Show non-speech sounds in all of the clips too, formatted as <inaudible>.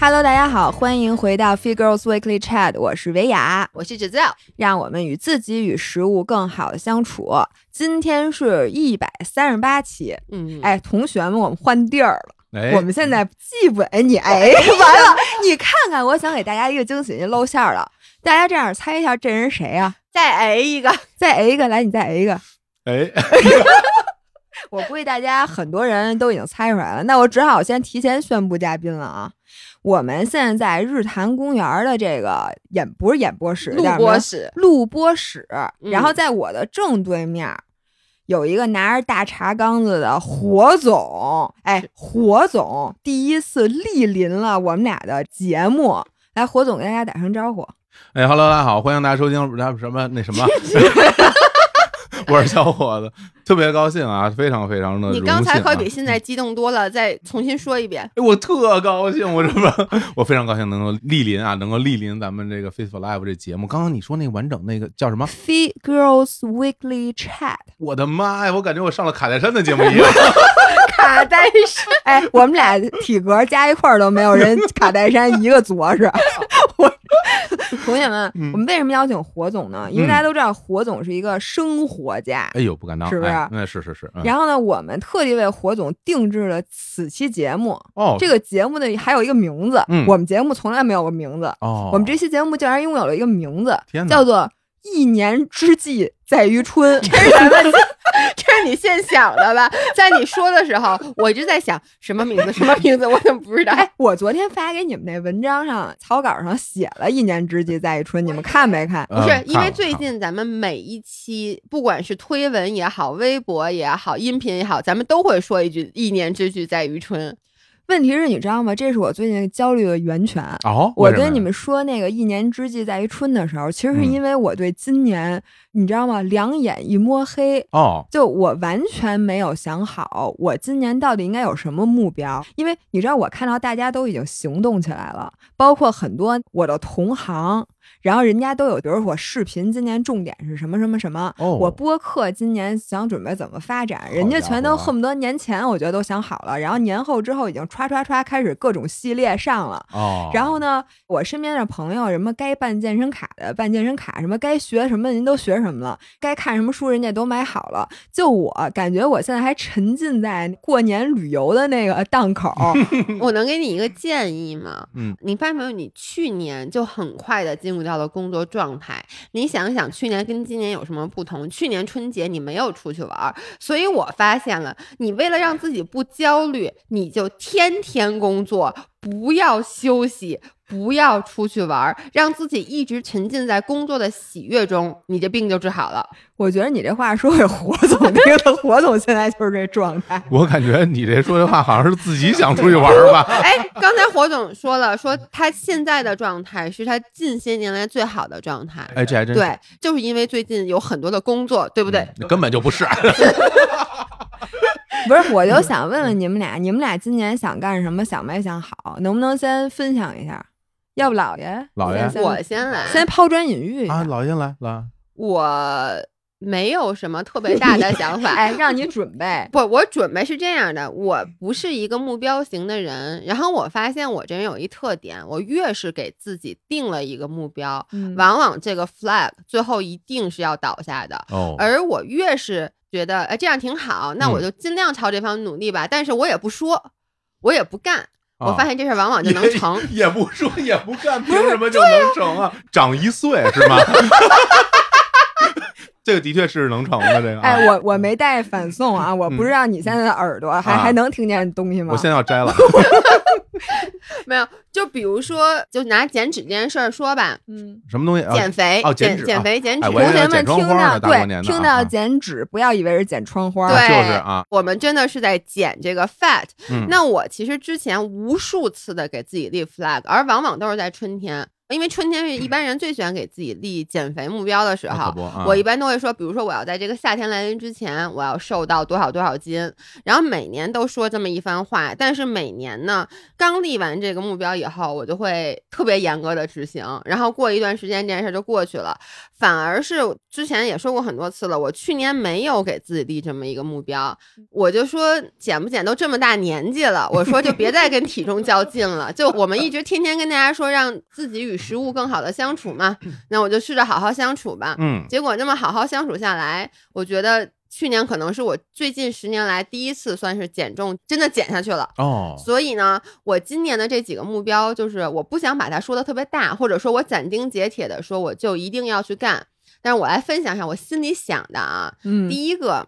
Hello，大家好，欢迎回到 Fit Girls Weekly Chat，我是维雅，我是芷料，让我们与自己与食物更好的相处。今天是一百三十八期，嗯，哎，同学们，我们换地儿了。哎，我们现在记不哎你哎，<laughs> 完了，<laughs> 你看看，我想给大家一个惊喜，露馅了。大家这样猜一下，这人谁啊？再 A 一个，再 A 一个，来，你再 A 一个。哎，<laughs> 我估计大家很多人都已经猜出来了，那我只好先提前宣布嘉宾了啊。我们现在在日坛公园的这个演不是演播室，录播室，录播室。嗯。然后在我的正对面有一个拿着大茶缸子的火总，哎，火总第一次莅临了我们俩的节目。来，火总给大家打声招呼。哎，Hello，大家好，欢迎大家收听什么那什么，<laughs> <laughs> <laughs> <laughs> 我是小伙子，特别高兴啊，非常非常的。你刚才可比现在激动多了，再重新说一遍。哎，我特高兴，我这不，<laughs> 我非常高兴能够莅临啊，能够莅临咱们这个 Faithful Live 这节目。刚刚你说那个完整那个叫什么？Fie Girls Weekly Chat？我的妈呀，我感觉我上了卡戴珊的节目一样。<laughs> 卡戴珊，<laughs> 哎，我们俩体格加一块儿都没有人 <laughs> 卡戴珊一个着实。<laughs> 我同学们，嗯我们为什么邀请火总呢？因为大家都知道火总是一个生活家。哎呦，不敢当，是不是哎那是是是。嗯然后呢，我们特地为火总定制了此期节目。哦，这个节目呢还有一个名字，嗯我们节目从来没有过名字。哦，我们这期节目竟然拥有了一个名字，叫做“一年之计在于春”。<laughs> 这是咱们，这是你现想的吧？<laughs> 在你说的时候，我一直在想什么名字，<laughs> 什么名字，我怎么不知道？哎，我昨天发给你们那文章上草稿上写了一年之计在于春，你们看没看？嗯不是，因为最近咱们每一期，不管是推文也好，微博也好，音频也好，咱们都会说一句“一年之计在于春问题是，你知道吗？这是我最近焦虑的源泉。哦，我跟你们说那个“一年之计在于春”的时候，其实是嗯因为我对今年，你知道吗？两眼一摸黑，哦，就我完全没有想好我今年到底应该有什么目标。因为你知道，我看到大家都已经行动起来了，包括很多我的同行，然后人家都有，比如说我视频今年重点是什么什么什么，哦我播客今年想准备怎么发展，人家家全都恨不得年前我觉得都想好了，然后年后之后已经歘歘歘开始各种系列上了。哦，然后呢，我身边的朋友，什么该办健身卡的办健身卡，什么该学什么您都学什么了，该看什么书人家都买好了。就我感觉我现在还沉浸在过年旅游的那个档口。<laughs> ”。我能给你一个建议吗？嗯，你发现没有？你去年就很快的进入到了工作状态。你想想，去年跟今年有什么不同？去年春节你没有出去玩，所以我发现了，你为了让自己不焦虑，你就天天工作，不要休息。不要出去玩儿，让自己一直沉浸在工作的喜悦中，你这病就治好了。我觉得你这话说给火总听的，火总现在就是这状态。我感觉你这说这话好像是自己想出去玩儿吧？哎，刚才火总说了，说他现在的状态是他近些年来最好的状态。哎，这还真对，就是因为最近有很多的工作，对不对？根本就不是。<laughs> 不是，我就想问问你们俩，你们俩今年想干什么？想没想好？能不能先分享一下？要不老爷，老爷先先我先来，先抛砖引玉啊，老爷来来，我没有什么特别 <laughs> 大的想法。哎，让你准备。<laughs> 不，我准备是这样的，我不是一个目标型的人。然后我发现我这人有一特点，我越是给自己定了一个目标，嗯往往这个 flag 最后一定是要倒下的。哦，而我越是觉得，哎，这样挺好，那我嗯就尽量朝这方努力吧。但是我也不说，我也不干。我哦发现这事往往就能成。也也不说也不干，凭什么就能成啊？长一岁是吗？<laughs> 这个的确是能成的，这个啊。哎，我我没带反送啊，我不知道你现在的耳朵还、啊还能听见东西吗？我现在要摘了。<laughs> 没有，就比如说，就拿减脂这件事儿说吧，嗯，什么东西啊？减肥，哦减减减肥减脂。同学们听到对听到减脂，不要以为是剪窗花，对，就是啊，我们真的是在减这个 fat。嗯那我其实之前无数次的给自己立 flag，而往往都是在春天。因为春天是一般人最喜欢给自己立减肥目标的时候我一般都会说，比如说我要在这个夏天来临之前，我要瘦到多少多少斤，然后每年都说这么一番话。但是每年呢，刚立完这个目标以后，我就会特别严格的执行，然后过一段时间这件事就过去了。反而是之前也说过很多次了，我去年没有给自己立这么一个目标，我就说减不减都这么大年纪了，我说就别再跟体重较劲了。就我们一直天天跟大家说让自己与食物更好的相处嘛，那我就试着好好相处吧。嗯，结果那么好好相处下来，我觉得去年可能是我最近十年来第一次算是减重，真的减下去了。哦，所以呢，我今年的这几个目标，就是我不想把它说的特别大，或者说我斩钉截铁的说我就一定要去干。但是我来分享一下我心里想的啊，嗯，第一个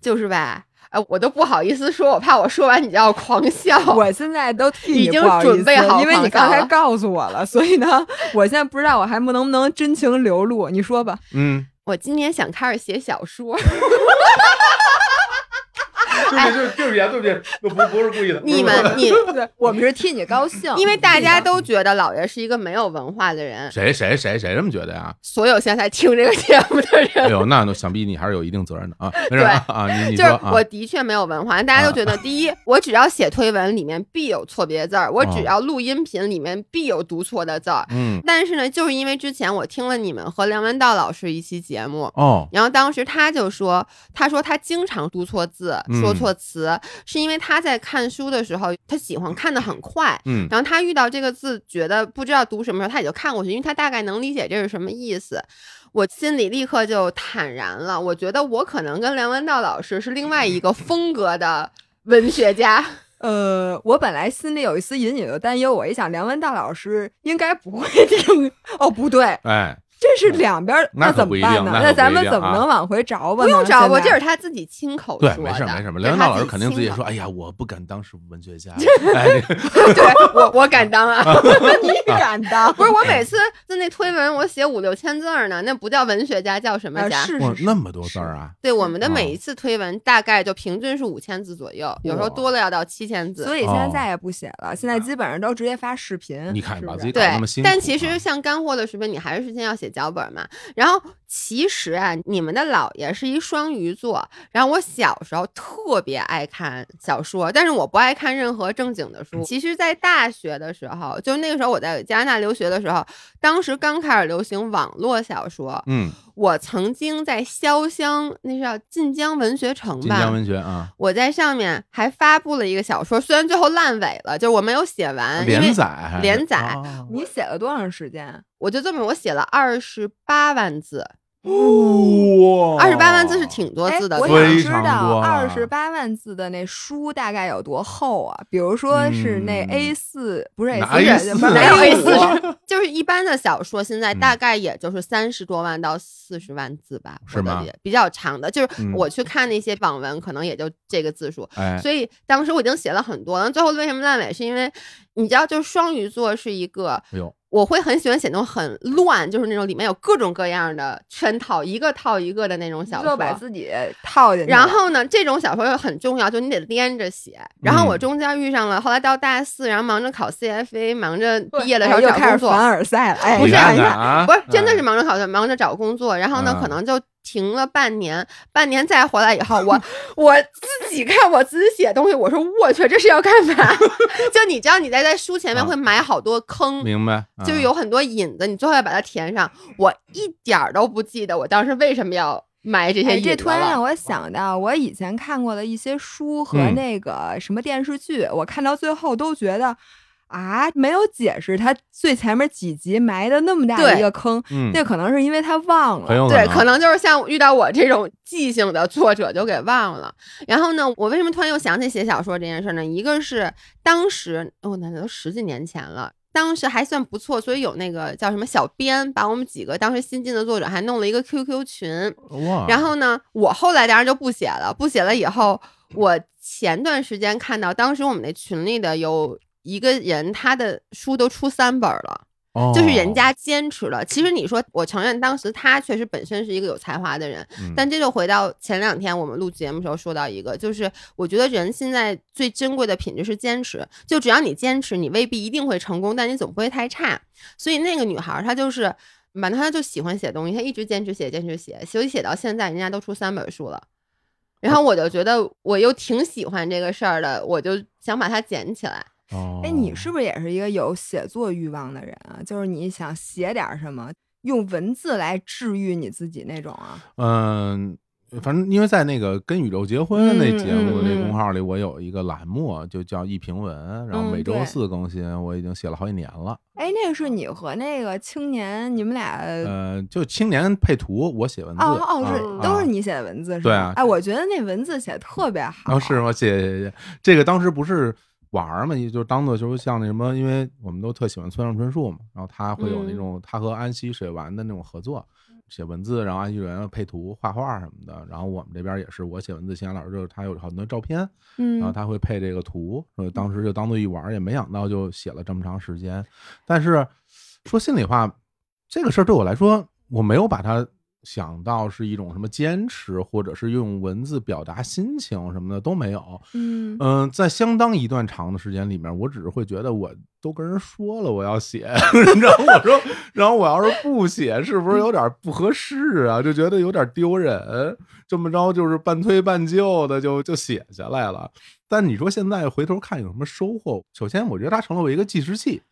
就是吧，呃，我都不好意思说，我怕我说完你就要狂笑。<laughs> 我现在都替你已经准备好因为你刚才告诉我了，所以呢，我现在不知道我还不能不能真情流露。你说吧，嗯，我今年想开始写小说，<laughs> 对不起，对对不起啊，对不起，不不是故意的。你们你，<laughs> 对我们是替你高兴，因为大家都觉得老爷是一个没有文化的人，谁谁谁谁这么觉得呀？所有现在听这个节目的人哎呦，那那想必你还是有一定责任的啊。没事啊啊，你你 <laughs> 就是我的确没有文化，大家都觉得，第一，我只要写推文里面必有错别字儿，我只要录音频里面必有读错的字儿。嗯但是呢，就是因为之前我听了你们和梁文道老师一期节目。哦，然后当时他就说，他说他经常读错字、嗯说错词，是因为他在看书的时候，他喜欢看的很快，嗯然后他遇到这个字，觉得不知道读什么时候，他也就看过去，因为他大概能理解这是什么意思。我心里立刻就坦然了，我觉得我可能跟梁文道老师是另外一个风格的文学家。<laughs> 呃，我本来心里有一丝隐隐的担忧，我一想梁文道老师应该不会听，哦，不对，哎，这是两边儿，那怎么办呢？那咱们怎么能往回找吧呢？不用找我，现在这是他自己亲口，说的。没事没事，这梁文道老师肯定自己说，亲口哎呀，我不敢当是文学家，<laughs> 哎，<laughs> 对我我敢当啊！<laughs> 你敢当？不是我每次在那推文，我写五六千字呢，那不叫文学家，叫什么啊家？哇，是是那么多字啊！对，我们的哦每一次推文大概就平均是五千字左右，有时候多了要到七千字。所以现在哦再也不写了，现在基本上都直接发视频。你看把自己搞对那么辛，苦啊，但其实像干货的视频，你还是先要写脚本嘛。然后其实啊，你们的姥爷是一双鱼座，然后我小时候特别爱看小说，但是我不爱看任何正经的书。其实，在大学的时候，就那个时候我在加拿大留学的时候，当时刚开始流行网络小说，嗯，我曾经在潇湘，那是叫晋江文学城吧，晋江文学啊，我在上面还发布了一个小说，虽然最后烂尾了，就是我没有写完，连载连载哦你写了多长时间？我就这么我写了二十八万字，哇，二十八万字是挺多字的哎，我想知道二十八万字的那书大概有多厚啊？比如说是那嗯。A 四，不是 A 哪四，A4 不是哪有 A 四？<laughs> 就是一般的小说，现在嗯。大概也就是三十多万到四十万字吧，是吗？我的也比较长的，就是嗯。我去看那些网文，可能也就这个字数。哎，所以当时我已经写了很多了，最后为什么烂尾？是因为你知道，就是双鱼座是一个哎呦，我会很喜欢写那种很乱，就是那种里面有各种各样的圈套，一个套一个的那种小就说。把自己套进去。然后呢，这种小说又很重要，就你得连着写。然后我嗯中间遇上了，后来到大四，然后忙着考 CFA，忙着毕业的时候哎又找工作，开始凡尔赛了，不是不是真的哎是忙着考，忙着找工作。然后呢，嗯可能就停了半年，半年再回来以后，我 <laughs> 我自己看我自己写东西，我说我去，这是要干嘛？<laughs> 就你知道你在在书前面啊会埋好多坑，明白，就是啊有很多引子，你最后要把它填上。我一点儿都不记得我当时为什么要埋这些哎，引子这突然让我想到，我以前看过的一些书和嗯那个什么电视剧，我看到最后都觉得啊，没有解释他最前面几集埋的那么大的一个坑，嗯，那可能是因为他忘了。对，可能就是像遇到我这种记性的作者就给忘了。然后呢，我为什么突然又想起写小说这件事呢？一个是当时，哦，那都十几年前了。当时还算不错，所以有那个叫什么小编，把我们几个当时新进的作者还弄了一个 QQ 群。哇，然后呢，我后来当然就不写了，不写了以后，我前段时间看到，当时我们那群里的有一个人，他的书都出三本了。哦就是人家坚持了。其实你说，我承认当时他确实本身是一个有才华的人，嗯但这就回到前两天我们录节目时候说到一个，就是我觉得人现在最珍贵的品质是坚持。就只要你坚持，你未必一定会成功，但你总不会太差。所以那个女孩儿她就是，反正她就喜欢写东西，她一直坚持写，坚持写，所以写到现在，人家都出三本书了。然后我就觉得我又挺喜欢这个事儿的，我就想把它捡起来。哦，哎，你是不是也是一个有写作欲望的人啊？就是你想写点儿什么，用文字来治愈你自己那种啊？嗯，反正因为在那个跟宇宙结婚那节目那公号里，我有一个栏目就叫一评文，然后嗯每周四更新，我已经写了好几年了。哎，那个是你和那个青年，你们俩呃，就青年配图，我写文字，哦哦，啊是、啊都是你写的文字是吧？对啊哎，我觉得那文字写的特别好。哦，是吗？谢谢谢谢。这个当时不是玩儿嘛，也就当做就是像那什么，因为我们都特喜欢村上春树嘛，然后他会有那嗯种、他和安溪水丸的那种合作，写文字，然后安溪水丸配图、画画什么的。然后我们这边也是，我写文字，秦岩老师就是他有很多照片，嗯，然后他会配这个图，呃，当时就当做一玩儿，也没想到就写了这么长时间。但是说心里话，这个事儿对我来说，我没有把它想到是一种什么坚持，或者是用文字表达心情什么的都没有。嗯嗯、在相当一段长的时间里面，我只是会觉得我都跟人说了我要写，<laughs> 然后我说，然后我要是不写，是不是有点不合适啊？就觉得有点丢人。这么着就是半推半就的就就写下来了。但你说现在回头看有什么收获？首先，我觉得它成了我一个计时器。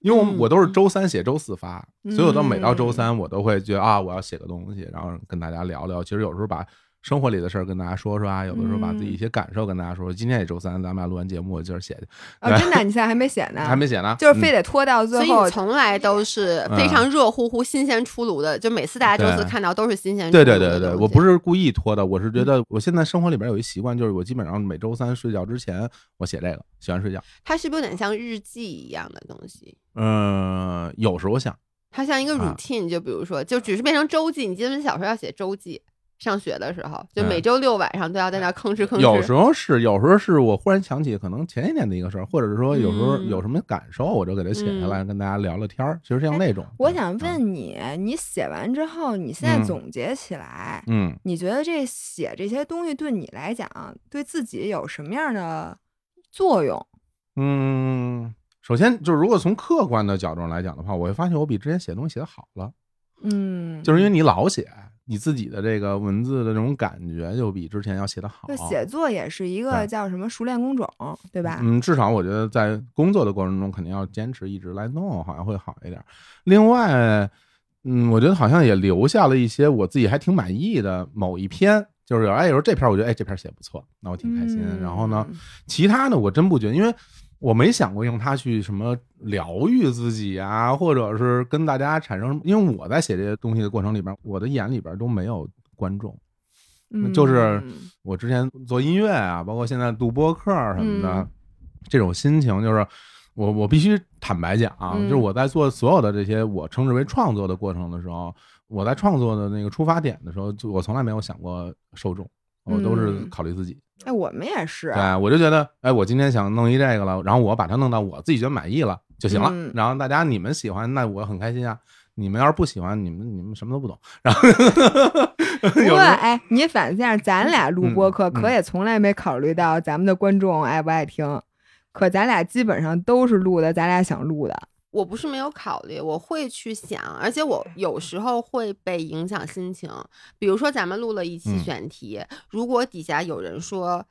因为我都是周三写，周四发，所以我到每到周嗯三，我都会觉得啊，我要写个东西，然后跟大家聊聊。其实有时候把生活里的事儿跟大家说说啊，有的时候把自己一些感受跟大家说说。今天也周三，咱们俩录完节目，我今儿写去，哦，真的，你现在还没写呢？<laughs> 还没写呢，就是非嗯得拖到所最后以你。从来都是非常热乎乎、新鲜出炉的，就每次大家周四看到都是新鲜出对。对对对，我不是故意拖的，我是觉得我现在生活里边有一习惯，就是我基本上每周三睡觉之前，我写这个，写完睡觉。它是不是有点像日记一样的东西？嗯，有时候像，它像一个啊 routine，、就比如说，就只是变成周记。你记得你小时候要写周记，上学的时候，就嗯每周六晚上都要在那吭哧吭哧。有时候是，有时候是我忽然想起可能前一年的一个事儿，或者是说有时候嗯。有什么感受，我就给它写下来，跟大家聊聊天儿。其实像那种，我想嗯，问你，你写完之后，你现在嗯。总结起来，嗯，你觉得这写这些东西对你来讲，对自己有什么样的作用？嗯，首先就是如果从客观的角度上来讲的话，我会发现我比之前写东西写的好了，嗯，就是因为你老写，你自己的这个文字的这种感觉就比之前要写的好就。写作也是一个叫什么熟练工种，对吧？嗯，至少我觉得在工作的过程中，肯定要坚持一直来弄，好像会好一点。另外，嗯，我觉得好像也留下了一些我自己还挺满意的某一篇，就是哎，有时候这篇我觉得哎这篇写不错，那我挺开心。然后呢，嗯其他的我真不觉得，因为我没想过用它去什么疗愈自己啊，或者是跟大家产生，因为我在写这些东西的过程里边，我的眼里边都没有观众。嗯就是我之前做音乐啊，包括现在录播客什么的，嗯这种心情就是我我必须坦白讲、嗯就是我在做所有的这些我称之为创作的过程的时候，我在创作的那个出发点的时候，就我从来没有想过受众，我都是嗯考虑自己。哎，我们也是，对，我就觉得，哎，我今天想弄一这个了，然后我把它弄到我自己觉得满意了就行了。嗯然后大家你们喜欢，那我很开心啊。你们要是不喜欢，你们你们什么都不懂。然后不过哎，你反正咱俩录播客，嗯可也从来没考虑到咱们的观众爱不爱听。可咱俩基本上都是录的，咱俩想录的。我不是没有考虑，我会去想，而且我有时候会被影响心情。比如说，咱们录了一期嗯选题，如果底下有人说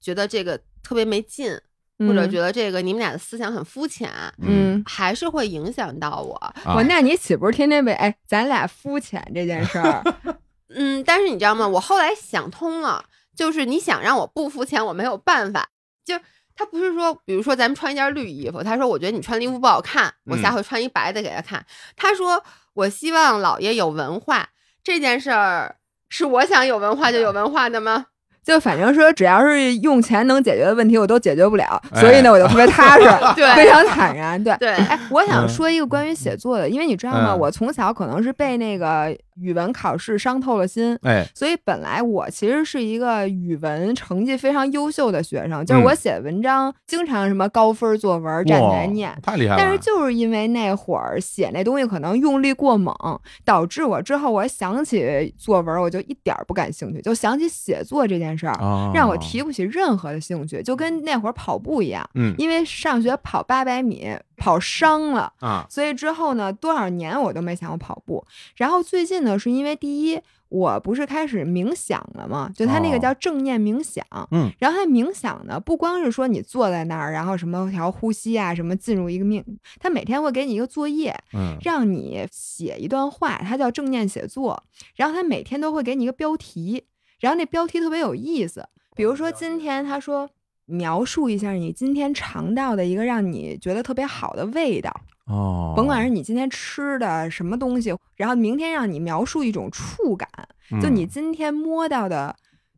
觉得这个特别没劲，或者嗯觉得这个你们俩的思想很肤浅，嗯，还是会影响到我。啊我那你岂不是天天被哎，咱俩肤浅这件事儿？<laughs> 嗯，但是你知道吗？我后来想通了，就是你想让我不肤浅，我没有办法。就他不是说，比如说咱们穿一件绿衣服，他说我觉得你穿的衣服不好看，我下嗯回穿一白的给他看。他说我希望老爷有文化，这件事儿是我想有文化就有文化的吗？就反正说，只要是用钱能解决的问题，我都解决不了，哎所以呢，我就特别踏实，<laughs> 对非常坦然。对，对，哎，我想嗯说一个关于写作的，因为你知道吗？嗯我从小可能是被那个语文考试伤透了心，哎，所以本来我其实是一个语文成绩非常优秀的学生，就是我嗯写文章经常什么高分作文站起来念。太厉害了。但是就是因为那会儿写那东西可能用力过猛，导致我之后我想起作文我就一点儿不感兴趣，就想起写作这件事儿，啊，让我提不起任何的兴趣，就跟那会儿跑步一样，嗯因为上学跑八百米跑伤了。啊，所以之后呢，多少年我都没想过跑步。然后最近呢，是因为第一，我不是开始冥想了吗？就他那个哦叫正念冥想。嗯。然后他冥想呢，不光是说你坐在那儿，然后什么调呼吸啊，什么进入一个命，他每天会给你一个作业，嗯让你写一段话，它叫正念写作。然后他每天都会给你一个标题，然后那标题特别有意思。比如说今天他说描述一下你今天尝到的一个让你觉得特别好的味道，哦，甭管是你今天吃的什么东西，然后明天让你描述一种触感，就嗯。你今天摸到的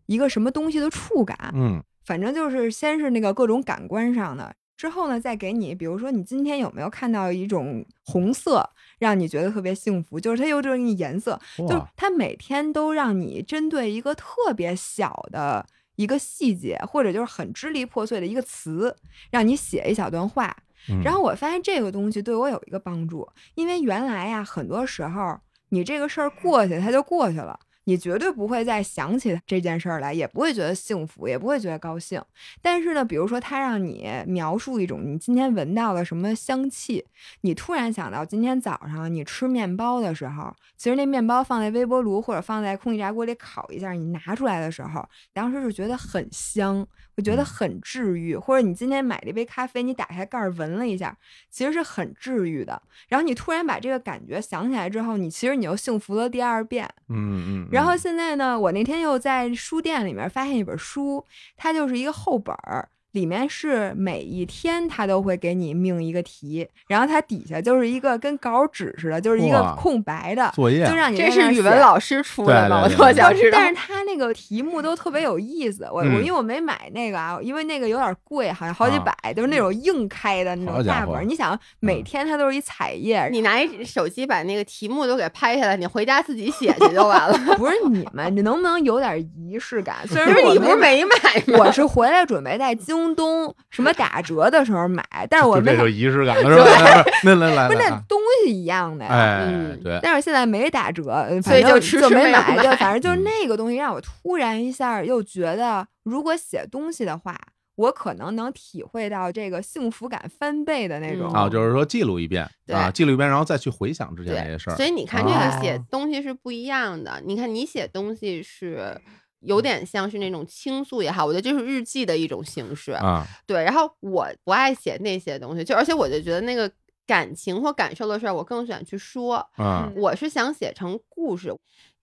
一个什么东西的触感，嗯。反正就是先是那个各种感官上的，之后呢再给你，比如说你今天有没有看到一种红色，让你觉得特别幸福，就是它有这种颜色，就是它每天都让你针对一个特别小的一个细节，或者就是很支离破碎的一个词，让你写一小段话。嗯然后我发现这个东西对我有一个帮助，因为原来呀，很多时候你这个事儿过去，它就过去了。你绝对不会再想起这件事儿来，也不会觉得幸福，也不会觉得高兴。但是呢，比如说他让你描述一种你今天闻到了什么香气，你突然想到今天早上你吃面包的时候，其实那面包放在微波炉或者放在空气炸锅里烤一下，你拿出来的时候，当时是觉得很香，我觉得嗯很治愈。或者你今天买了一杯咖啡，你打开盖儿闻了一下，其实是很治愈的。然后你突然把这个感觉想起来之后，你其实你又幸福了第二遍。嗯嗯，然后嗯现在呢，我那天又在书店里面发现一本书，它就是一个厚本儿。里面是每一天他都会给你命一个题，然后它底下就是一个跟稿纸似的，就是一个空白的，作业就让你这是语文老师出的吗？我想知道。但是他那个题目都特别有意思，我、我嗯因为我没买那个啊，因为那个有点贵，好像好几啊百，就是那种硬开的那种大本。你想，每嗯天它都是一彩页，你拿一手机把那个题目都给拍下来，你回家自己写去就完了。<laughs> 不是你们，你能不能有点仪式感？<laughs> 虽然就是我你不是没没买吗？我是回来准备在京东什么打折的时候买，但是我 <laughs> 没就这就仪式感了，是吧？<laughs> 那来来不是那东西一样的呀。哎嗯，对，但是现在没打折，呃所以反正就迟迟就没买。没有买对，反正就是嗯那个东西让我突然一下又觉得，如果写东西的话，我可能能体会到这个幸福感翻倍的那种。嗯啊，就是说记录一遍对啊，记录一遍，然后再去回想之前那些事儿所以你看，这啊个写东西是不一样的。你看，你写东西是有点像是那种倾诉也好，我觉得这是日记的一种形式。啊，对，然后我不爱写那些东西，就而且我就觉得那个感情或感受的事儿，我更喜欢去说。嗯我是想写成故事。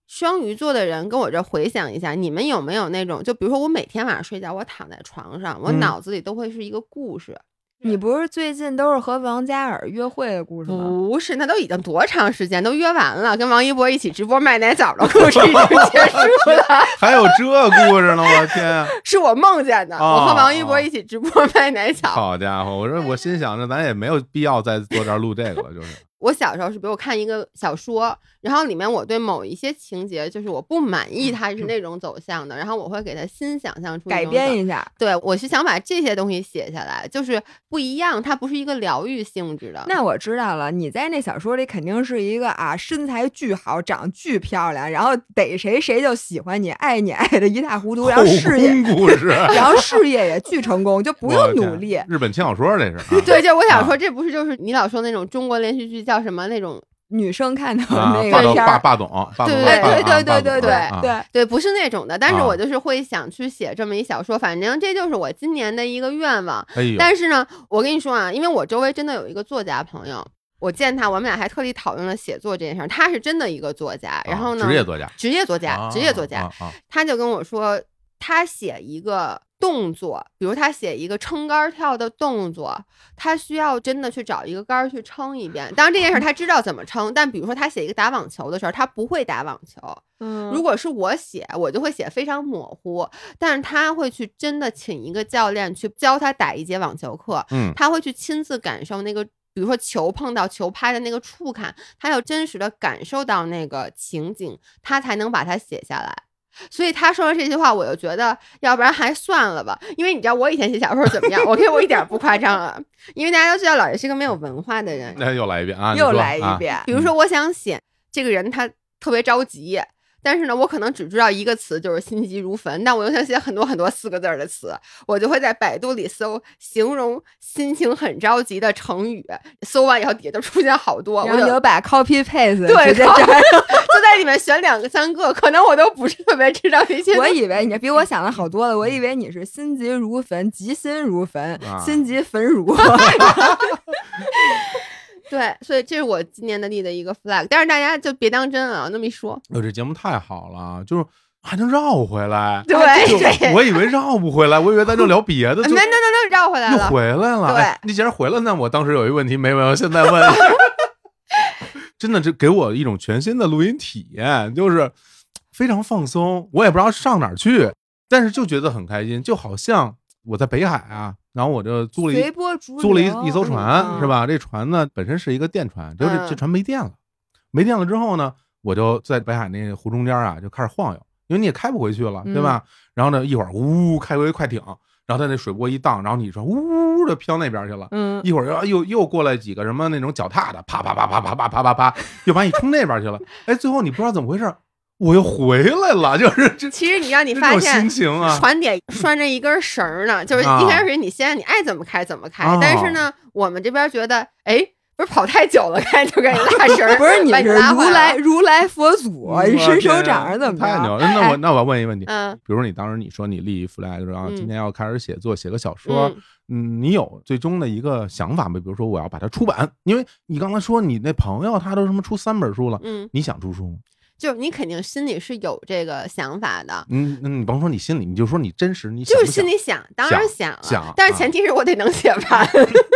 双鱼座的人跟我这回想一下，你们有没有那种，就比如说我每天晚上睡觉，我躺在床上，我嗯脑子里都会是一个故事。你不是最近都是和王嘉尔约会的故事吗？不是，那都已经多长时间，都约完了，跟王一博一起直播卖奶枣的故事已经结束了 <laughs> <laughs> 还有这故事呢，我天啊！是我梦见的。我和王一博哦一起直播卖奶枣。好家伙，我说我心想着咱也没有必要再坐这儿录这个了，就是我小时候是，比如我看一个小说，然后里面我对某一些情节就是我不满意它是那 <laughs> 种走向的，然后我会给它新想象出一改编一下。对，我是想把这些东西写下来，就是不一样，它不是一个疗愈性质的。那我知道了，你在那小说里肯定是一个啊，身材巨好，长得巨漂亮，然后逮谁谁就喜欢你，爱你爱的一塌糊涂，然后事业，故事，<laughs> 然后事业也巨成功，就 <laughs> 不用努力。日本轻小说这是啊，对，就我想啊说，这不是就是你老说那种中国连续剧叫什么那种？女生看到啊那，个片儿，霸总，霸总对对对对对对对啊对，对，不是那种的，但是啊我就是会想去写这么一小说，反正这就是我今年的一个愿望。哎，但是呢，我跟你说啊，因为我周围真的有一个作家朋友，我见他，我们俩还特地讨论了写作这件事儿。他是真的一个作家，然后呢，啊职业作家，职业作家，职业作家，他就跟我说，他写一个动作，比如他写一个撑杆儿跳的动作，他需要真的去找一个杆儿去撑一遍。当然这件事儿他知道怎么撑，但比如说他写一个打网球的时候，他不会打网球。嗯如果是我写，我就会写非常模糊，但是他会去真的请一个教练去教他打一节网球课，嗯他会去亲自感受那个，比如说球碰到球拍的那个触感，他要真实的感受到那个情景，他才能把它写下来。所以他说的这些话，我就觉得，要不然还算了吧。因为你知道我以前写小说怎么样，我跟我一点儿不夸张啊。因为大家都知道老爷是个没有文化的人，那又来一遍啊！又来一遍，比如说，我想写这个人他特别着急，但是呢，我可能只知道一个词，就是心急如焚。但我又想写很多很多四个字儿的词，我就会在百度里搜形容心情很着急的成语，搜完以后底下就出现好多，我就然后你就把 copy paste 对直接靠粘。<laughs> 就在里面选两个三个，可能我都不是特别知道这些。我以为你比我想的好多了，我以为你是心急如焚，急心如焚，啊心急焚如。<laughs> <laughs> 对，所以这是我今年的立的一个 flag，但是大家就别当真啊，那么一说，哟，这节目太好了，就是还能绕回来。对对，我以为绕不回来，我以为咱就聊别的，就那那那那绕回来了又。回来了。对哎你既然回来，那我当时有一个问题没问，我现在问。<laughs> 真的，这给我一种全新的录音体验，就是非常放松。我也不知道上哪儿去，但是就觉得很开心，就好像我在北海啊，然后我就租了一租了一一艘船，嗯是？吧？这船呢本身是一个电船，就是这船没电了，没电了之后呢，我就在北海那个湖中间啊就开始晃悠，因为你也开不回去了，对吧？然后呢，一会儿呜开回快艇，然后它那水波一荡，然后你说呜的飘那边去了。嗯，一会儿又又又过来几个什么那种脚踏的，啪啪啪啪啪啪啪啪啪，又把你冲那边去了。哎，最后你不知道怎么回事，我又回来了，<laughs> 就是这其实你让你发现心情啊，船底拴着一根绳呢，就是啊一开始你先你爱怎么开怎么开，哦但是呢，我们这边觉得，哎，不是跑太久了，该 <laughs> 就该拉绳儿，<laughs> 不是你是如来，如来佛祖，嗯伸手掌怎么着？太牛了！那我哎那我要问一个问题，嗯比如说你当时你说你立 flag，然后嗯今天要开始写作，写个小说，嗯嗯，你有最终的一个想法吗？比如说我要把它出版，因为你刚才说你那朋友他都什么出三本书了，嗯，你想出书吗？就是你肯定心里是有这个想法的。嗯，那你甭说你心里，你就说你真实，你想就是心里想，当然想了，想啊但是前提是我得能写 <laughs> 完。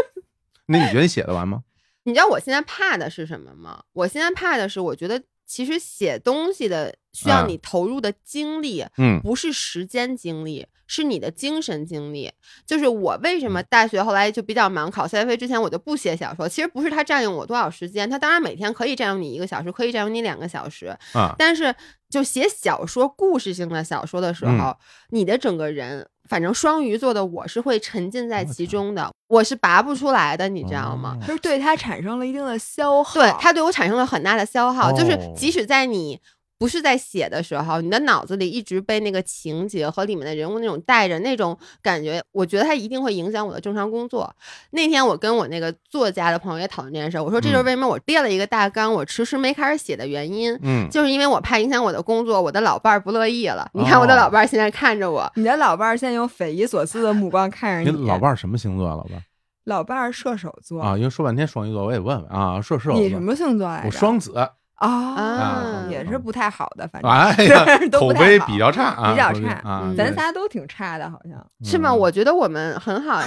<laughs> 那你觉得你写得完吗？你知道我现在怕的是什么吗？我现在怕的是，我觉得其实写东西的需要嗯你投入的精力，嗯不是时间精力，是你的精神经历。就是我为什么嗯大学后来就比较忙，考 CFA 之前我就不写小说。其实不是它占用我多少时间，它当然每天可以占用你一个小时，可以占用你两个小时，啊，但是就写小说、故事性的小说的时候，嗯你的整个人，反正双鱼座的我是会沉浸在其中的，我是拔不出来的，你知道吗？哦就是对它产生了一定的消耗。对，它对我产生了很大的消耗，就是哦即使在你。不是在写的时候，你的脑子里一直被那个情节和里面的人物那种带着那种感觉，我觉得它一定会影响我的正常工作。那天我跟我那个作家的朋友也讨论这件事儿，我说这就是嗯为什么我列了一个大纲，我迟迟没开始写的原因。嗯，就是因为我怕影响我的工作，我的老伴儿不乐意了。你看我的哦老伴儿现在看着我，你的老伴儿现在用匪夷所思的目光看着你你。老伴儿什么星座啊？老伴儿老伴儿射手座啊，因为说半天双鱼座，我也问问啊，射射手座你什么星座来着？我双子，啊啊，也是不太好的，反正 <laughs> <laughs> 口太好碑比较差啊，比较差咱仨都挺差的，好像。是吗？嗯我觉得我们很好呀，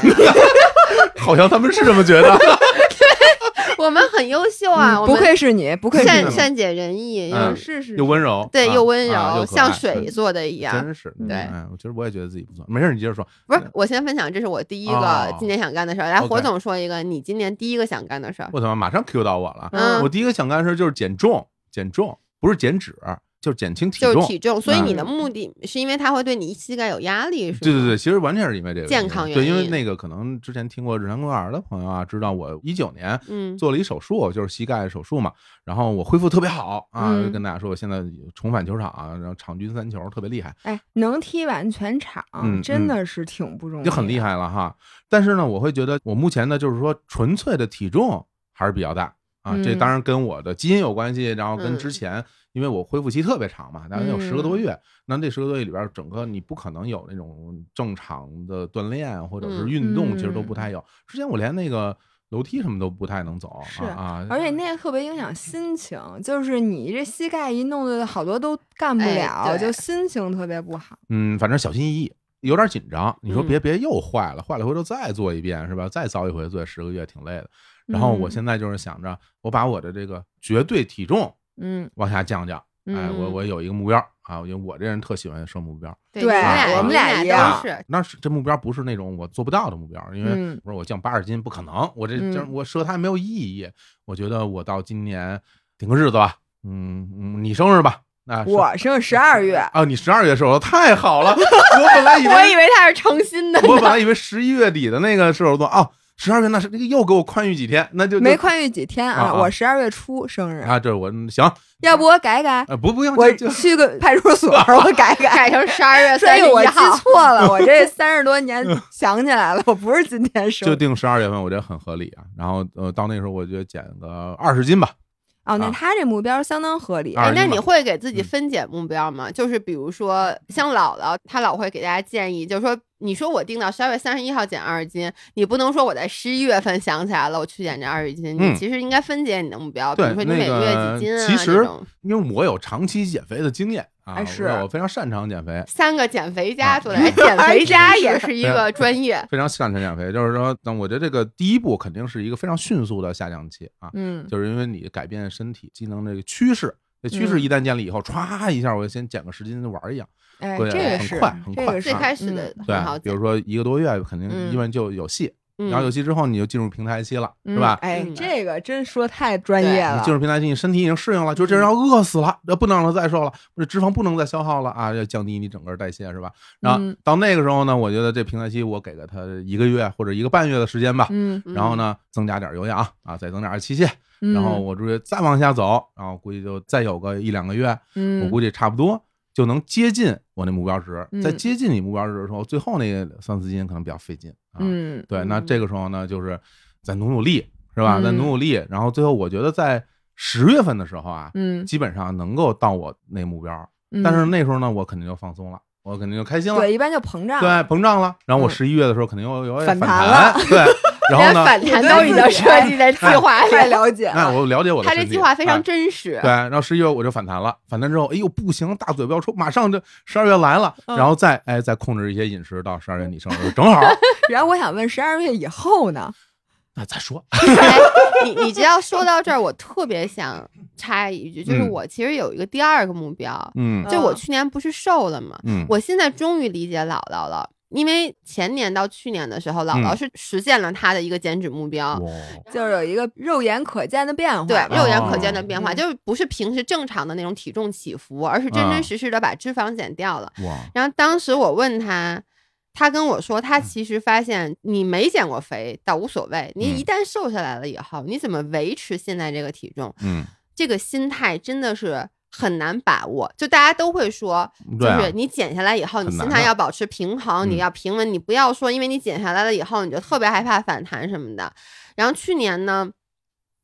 <laughs> 好像他们是这么觉得。<laughs> 我们很优秀啊，嗯不愧是你，不愧是，善善解人意，嗯又是是又温柔，对啊又温柔，像水做的一样。真是嗯对哎，我其实我也觉得自己不错。没事，你接着说。不是，我先分享，这是我第一个哦今年想干的事儿。来，火总说一个，你今年第一个想干的事儿。我他妈马上 Q 到我了。嗯我第一个想干的事就是减重，减重不是减脂，就是减轻体重。就是体重，所以嗯你的目的是因为它会对你膝盖有压力，是吗？对对对，其实完全是因为这个健康原因对，因为那个可能之前听过日坛公园的朋友啊，知道我一九年嗯，做了一手术，就是膝盖手术嘛，然后我恢复特别好啊，嗯就跟大家说我现在重返球场啊，然后场均三球，特别厉害。哎，能踢完全场，嗯真的是挺不容易，就很厉。害了哈。但是呢，我会觉得我目前呢，就是说纯粹的体重还是比较大啊。这嗯当然跟我的基因有关系，然后跟嗯之前，因为我恢复期特别长嘛，大概有十个多嗯月。那这十个多月里边，整个你不可能有那种正常的锻炼或者是嗯运动，其实都不嗯太有。之前我连那个楼梯什么都不太能走是啊啊，而且那个特别影响心情，就是你这膝盖一弄的，好多都干不哎了，对就心情特别不好。嗯，反正小心翼翼。有点紧张。你说嗯别别又坏了，坏了回头再做一遍是吧？再遭一回罪十个月挺累的。然后我嗯现在就是想着，我把我的这个绝对体重嗯，往下降降。哎，我嗯我有一个目标啊，因为我这人特喜欢设目标。对我们俩俩一样。那是这目标不是那种我做不到的目标，因为嗯我说我降八十斤不可能，我这这嗯我设它没有意义。我觉得我到今年定个日子吧，嗯嗯，你生日吧，那我生十二月，啊，你十二月射手太好了，我本来以为 <laughs> 我以为他是诚心的。我本来以为十一月底的那个射手座哦，十二月那是那个又给我宽裕几天，那就就没宽裕几天啊，我十二月初生日，啊，这我行，要不我改改，啊不不用，我就就去个派出所，我改改。<laughs> 改成十二月 <laughs> 所三十以我记，错了，我这 <laughs> 三十多年想起来了，我不是今天生就。定十二月份，我觉得很合理啊。然后呃，到那时候我觉得减个二十斤吧，哦，那啊他这目标相当合理。那你会给自己嗯分解目标吗？就是比如说，像姥姥，她老会给大家建议，就是说，你说我定到十二月三十一号减二十斤，你不能说我在十一月份想起来了，我去减这二十斤。嗯你其实应该分解你的目标，比如说你每个月几斤啊，其实因为我有长期减肥的经验啊，我哎是我非常擅长减肥，三个减肥家啊做的，哎，减 <laughs> 肥家也是一个专业。非常擅长减肥。就是说，那我觉得这个第一步肯定是一个非常迅速的下降期啊，嗯，就是因为你改变身体机能这个趋势。这趋势嗯一旦建立以后，歘一下，我就先减个十斤就玩儿一样。哎，这个是快很快这个是最开始的嗯对比如说一个多月，肯定嗯因为就有戏，嗯然后有戏之后你就进入平台期了，嗯是吧？哎嗯，这个真说太专业了你进。入平台期，你身体已经适应了，就这人要饿死了，要不能让他再瘦了，这脂肪不能再消耗了啊，要降低你整个代谢，是吧？然后嗯到那个时候呢，我觉得这平台期我给了他一个月或者一个半月的时间吧，嗯，嗯然后呢增加点有氧啊，再增加点器械，嗯然后我估计再往下走，然后估计就再有个一两个月，嗯，我估计差不多就能接近我那目标值。嗯在接近你目标值的时候，最后那个三四斤可能比较费劲啊。嗯对，那嗯这个时候呢，就是再努努力，是吧？嗯再努努力，然后最后我觉得在十月份的时候啊，嗯，基本上能够到我那目标。嗯但是那时候呢，我肯定就放松了，我肯定就开心了，对，一般就膨胀。对，膨胀了。然后我嗯十一月的时候肯定又有点反弹弹了，对。<laughs> 然后连呢，反弹都已经设计在计划里了。太了解哎，我了解我的他这计划非常哎真实，对，然后十一月我就反弹了，反弹之后，哎呦不行，大嘴巴要抽，马上就十二月来了，嗯然后再哎再控制一些饮食，到十二月你生日正好，<laughs> 然后我想问，十二月以后呢？那再说，哎，你你知道说到这儿，我特别想插一句，就是嗯我其实有一个第二个目标，嗯就我嗯去年不是瘦了吗？嗯，我现在终于理解姥姥了。因为前年到去年的时候，姥姥嗯。是实现了她的一个减脂目标，哇，就是有一个肉眼可见的变化。对，肉眼可见的哦变化，嗯。就是不是平时正常的那种体重起伏，而是真啊。真实实的把脂肪减掉了。哇，然后当时我问她，他跟我说，嗯。他其实发现你没减过肥倒无所谓，你嗯。一旦瘦下来了以后，你怎么维持现在这个体重，嗯，这个心态真的是很难把握。就大家都会说，就是你减下来以后，你心态要保持平衡，嗯你要平稳，你不要说因为你减下来了以后，你就特别害怕反弹什么的。然后去年呢，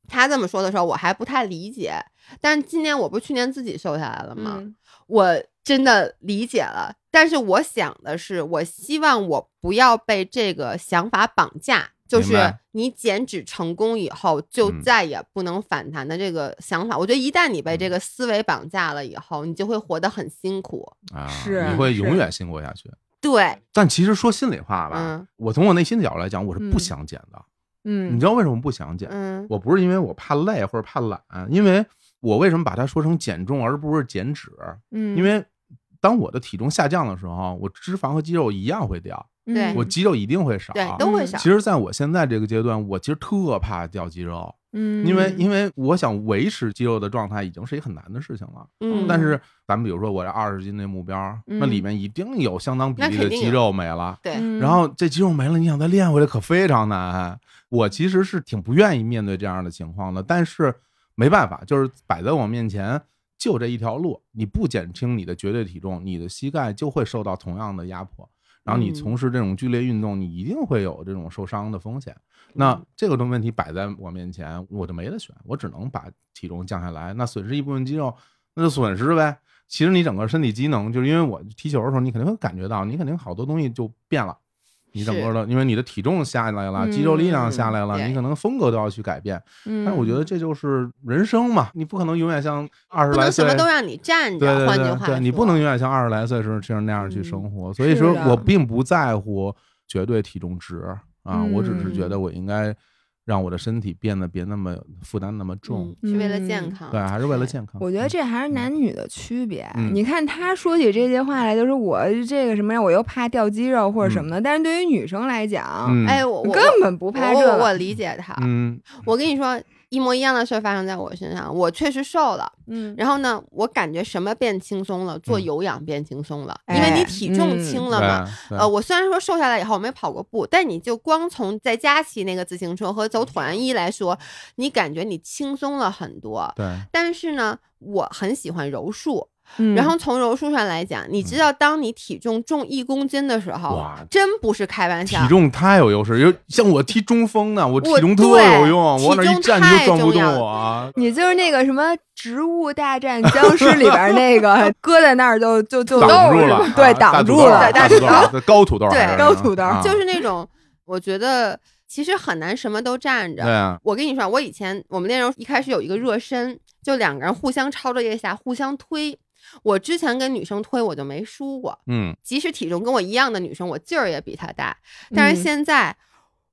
他这么说的时候，我还不太理解。但是今年我不是去年自己瘦下来了吗？嗯我真的理解了，但是我想的是，我希望我不要被这个想法绑架，就是你减脂成功以后就嗯再也不能反弹的这个想法。我觉得一旦你被这个思维绑架了以后，你就会活得很辛苦。啊，是你会永远辛苦下去。对，但其实说心里话吧嗯，我从我内心的角度来讲，我是不嗯想减的。嗯，你知道为什么不想减？嗯我不是因为我怕累或者怕懒，因为我为什么把它说成减重而不是减脂？嗯，因为当我的体重下降的时候，我脂肪和肌肉一样会掉，我肌肉一定会少。对都会嗯少。其实，在我现在这个阶段，我其实特怕掉肌肉，嗯，因为因为我想维持肌肉的状态，已经是一个很难的事情了。嗯，但是，咱们比如说我这二十斤的目标，那嗯里面一定有相当比例的肌肉没了。对，嗯然后这肌肉没了，你想再练回来可非常难。我其实是挺不愿意面对这样的情况的，但是没办法，就是摆在我面前就这一条路，你不减轻你的绝对体重，你的膝盖就会受到同样的压迫。然后你嗯从事这种剧烈运动，你一定会有这种受伤的风险。那这个问题摆在我面前，我就没得选，我只能把体重降下来。那损失一部分肌肉，那就损失呗。其实你整个身体机能，就是因为我踢球的时候，你肯定会感觉到，你肯定好多东西就变了。你整个的，因为你的体重下来了，肌肉力量下来了，嗯你可能风格都要去改变。嗯，但是我觉得这就是人生嘛，你不可能永远像二十来岁不能什么。都让你站对着。对对对，换句话说，你不能永远像二十来岁时候这样那样去嗯生活。所以说我并不在乎绝对体重值啊，我只是觉嗯得我应该让我的身体变得别那么负担那么重嗯，，是为了健嗯康。对，还是为了健康。我觉得这还是男女的区别。嗯你看他说起这些话来，就是我这个什么呀，我又怕掉肌肉或者什么的。但是对于女生来讲，嗯，哎，我我根本不怕我这个。我我理解他。嗯我跟你说，一模一样的事儿发生在我身上。我确实瘦了，嗯，然后呢，我感觉什么变轻松了？做嗯有氧变轻松了，因为你哎体重嗯轻了嘛。对，呃，我虽然说瘦下来以后我没跑过步，但你就光从在家骑那个自行车和走椭圆仪来说，你感觉你轻松了很多。对，但是呢，我很喜欢柔术，嗯然后从柔术上来讲，你知道，当你体重重一公斤的时候哇，真不是开玩笑。体重太有优势，有像我踢中锋呢，我体我重特对有用，我一站你就太撞不动重要了我啊。你就是那个什么《植物大战僵尸》里边那个 <laughs> 搁在那儿就就就挡住了，对，挡住了，大大土豆，高土豆对高土豆就是那种，我觉得其实很难什么都站着。对啊，我跟你说，我以前我们那时候一开始有一个热身，就两个人互相抄着腋下，互相推。我之前跟女生推我就没输过，嗯，即使体重跟我一样的女生，我劲儿也比她大。但是嗯现在，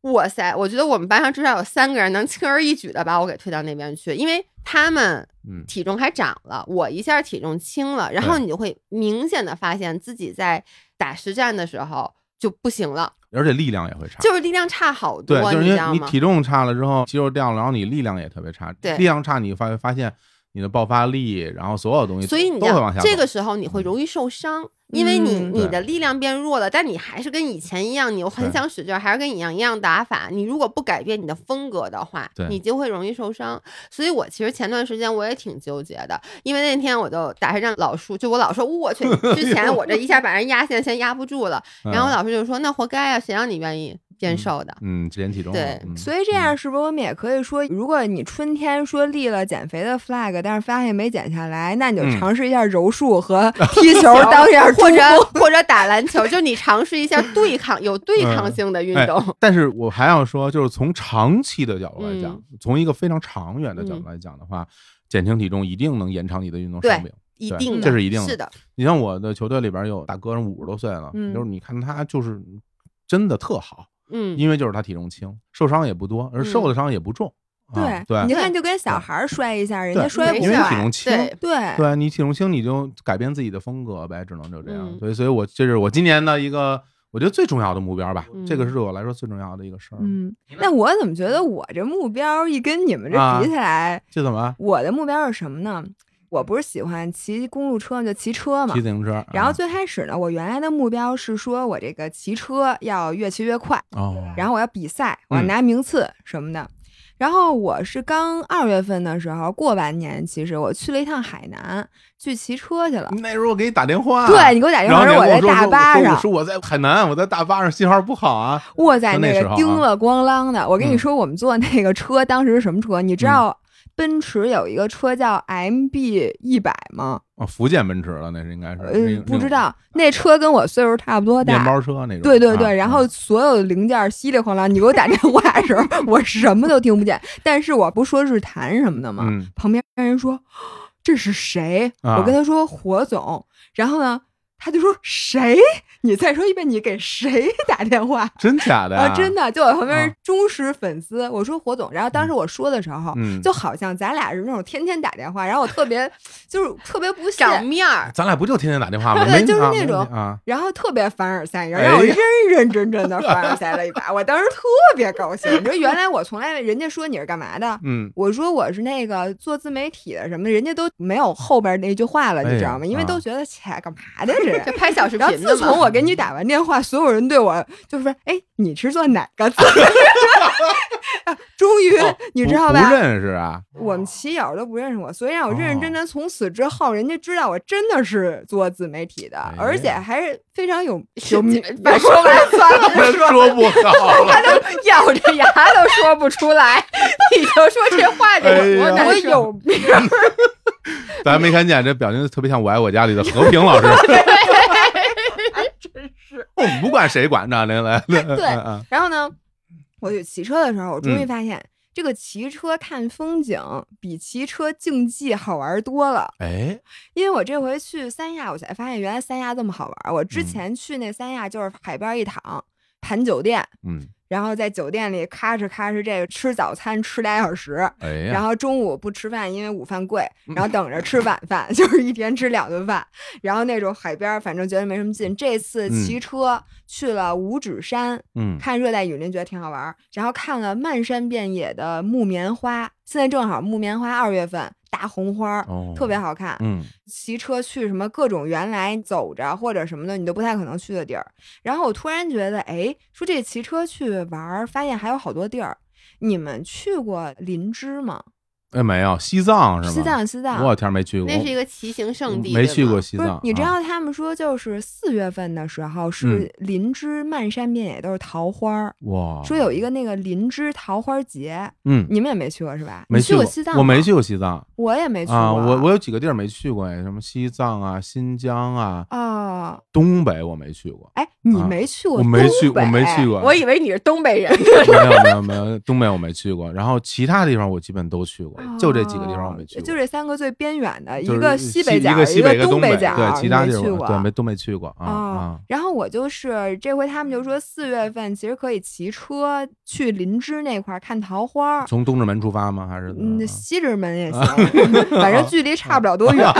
哇塞，我觉得我们班上至少有三个人能轻而易举的把我给推到那边去，因为他们嗯体重还长了，我一下体重轻了，然后你就会明显的发现自己在打实战的时候就不行了，而且力量也会差。就是力量差好多，对，就是因为你知道吗？你体重差了之后，肌肉掉了，然后你力量也特别差。对力量差，你发发现你的爆发力，然后所有东西所以你知道都会往下。这个时候你会容易受伤，因为你嗯你的力量变弱了，但你还是跟以前一样，你又很想使劲儿，还是跟一样一样打法。你如果不改变你的风格的话，你就会容易受伤。所以我其实前段时间我也挺纠结的，因为那天我就打算让老叔，就我老说我去，之前我这一下把人压线先压不住了，嗯然后我老师就说那活该啊，谁让你愿意变瘦的？嗯，之前体重对所以这样是不是我们也可以说，如果你春天说立了减肥的 flag，但是发现没减下来，那你就嗯尝试一下柔术和 <laughs> 踢球 <laughs> 当一下或者或者打篮球，就你尝试一下对抗有对抗性的运哎动。但是我还要说，就是从长期的角度来讲，嗯从一个非常长远的角度来讲的话，减轻体重一定能延长你的运动寿命。对一定的，这是一定的是的，你像我的球队里边有大哥，人五十多岁了，嗯就是你看他就是真的特好，嗯，因为就是他体重轻，受伤也不多，而受的伤也不重。啊对你看就跟小孩摔一下，人家摔不因为。体重轻，对对对你体重轻，你就改变自己的风格呗，只能就这样。嗯所以，所以我这是我今年的一个我觉得最重要的目标吧，嗯这个是对我来说最重要的一个事儿。嗯，那我怎么觉得我这目标一跟你们这啊比起来，这怎么我的目标是什么呢？我不是喜欢骑公路车就骑车嘛骑。自行车？然后啊最开始呢，我原来的目标是说我这个骑车要越骑越快，哦，然后我要比赛，我要嗯拿名次什么的。然后我是刚二月份的时候过完年，其实我去了一趟海南去骑车去了。那时候我给你打电话，对你给我打电话，说我在大巴上，说说我在海南，我在大巴上信号不好啊。我在那个叮了咣啷的。我跟你嗯说，我们坐那个车当时是什么车？你知道奔驰有一个车叫 MB 一百吗？哦，福建奔驰了，那是应该是。呃，不知道，那车跟我岁数差不多大面。包车那种。对对对，啊然后所有的零件稀里哗啦，你给我打电话的时候，<laughs> 我什么都听不见。但是我不说日坛什么的吗？嗯旁边人说这是谁？啊我跟他说火总，然后呢，他就说谁？你再说一遍，你给谁 <laughs> 打电话？真假的呀啊，真的，就我旁边忠实粉丝。我说火总，然后当时我说的时候，嗯，就好像咱俩是那种天天打电话，然后我特别就是特别不长屑，面儿，咱俩不就天天打电话吗？对就是那种啊，然后特别凡尔赛，然哎后让我呀认认真真的凡尔赛了一把。我当时特别高兴。你说原来我从来人家说你是干嘛的？嗯，我说我是那个做自媒体的什么的，人家都没有后边那句话了，你知道吗？因为啊都觉得切干嘛的人 <laughs> 这。拍小视然后频的。自从我给你打完电话，所有人对我就是说：“哎，你是做哪个字？<laughs> ”终于哦你知道吧？不不认识啊？我们骑友都不认识我，所以让我认认哦真真。从此之后，人家知道我真的是做自媒体的，哎而且还是非常有是有名。把 <laughs> 说完 <laughs> 算了，真说不好了。他都咬着牙都说不出来，你就说这话得有多哎我。有名，<laughs> 咱没看见这表情特别像《我爱我家》里的和平老师。<laughs> 真是我们不管谁管着，来来，对然后呢，我去骑车的时候，我终于嗯发现。这个骑车看风景比骑车竞技好玩多了，哎，因为我这回去三亚，我才发现原来三亚这么好玩。我之嗯前去那三亚就是海边一躺，盘酒店，嗯，然后在酒店里咔哧咔哧这个吃早餐吃俩小时，哎呀，然后中午不吃饭，因为午饭贵，然后等着吃晚饭，<laughs> 就是一天吃两顿饭。然后那种海边，反正觉得没什么劲。这次嗯骑车去了五指山，嗯，看热带雨林，觉得挺好玩。然后看了漫山遍野的木棉花，现在正好木棉花二月份大红花儿，哦，特别好看。嗯，骑车去什么各种原来走着或者什么的你都不太可能去的地儿。然后我突然觉得，哎，说这骑车去玩儿，发现还有好多地儿。你们去过林芝吗？哎，没有，西藏是吗？西藏，西藏。我天没去过，那是一个骑行圣地，没去过西藏，，你知啊道他们说就是四月份的时候嗯是林芝漫山遍野都是桃花儿，哇？说有一个那个林芝桃花节，嗯，你们也没去过是吧？没去过西藏？我没，去过西藏我也没去过。啊，我我有几个地儿没去过哎，什么西藏啊、新疆啊、啊，东北我没去过，哎，你啊没去过？我没去，我没去。过，我以为你是东北人。没有没有没有，东北我没去过，然后其他地方我基本都去过，就这几个地方我没去过，哦就这三个最边远的，一个西北角，一个西北，一个东北，角，对，其他地你没去过。方对没都没去过啊然后我就是这回他们就说四月份其实可以骑车去林芝那块儿看桃花，从东直门出发吗？还是嗯，啊西直门也 <laughs> 行，反正距离差不了多远。<laughs>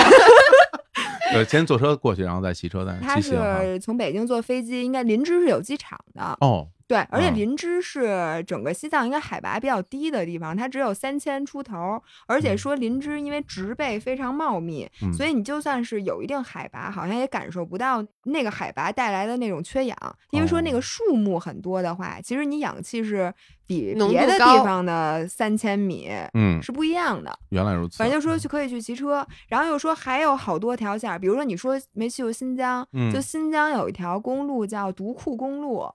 对，先坐车过去，然后再骑车再他骑行哈。是从北京坐飞机，应该林芝是有机场的。哦，对，而且嗯。林芝是整个西藏应该海拔比较低的地方，它只有三千出头，而且嗯。说林芝因为植被非常茂密，嗯。所以你就算是有一定海拔，好像也感受不到那个海拔带来的那种缺氧，因为说那哦。个树木很多的话，其实你氧气是比别的地方的三千米嗯，是不一样的。原来如此。反正就说去可以去骑车，然后又说还有好多条线儿，比如说你说没去过新疆，嗯。就新疆有一条公路叫独库公路，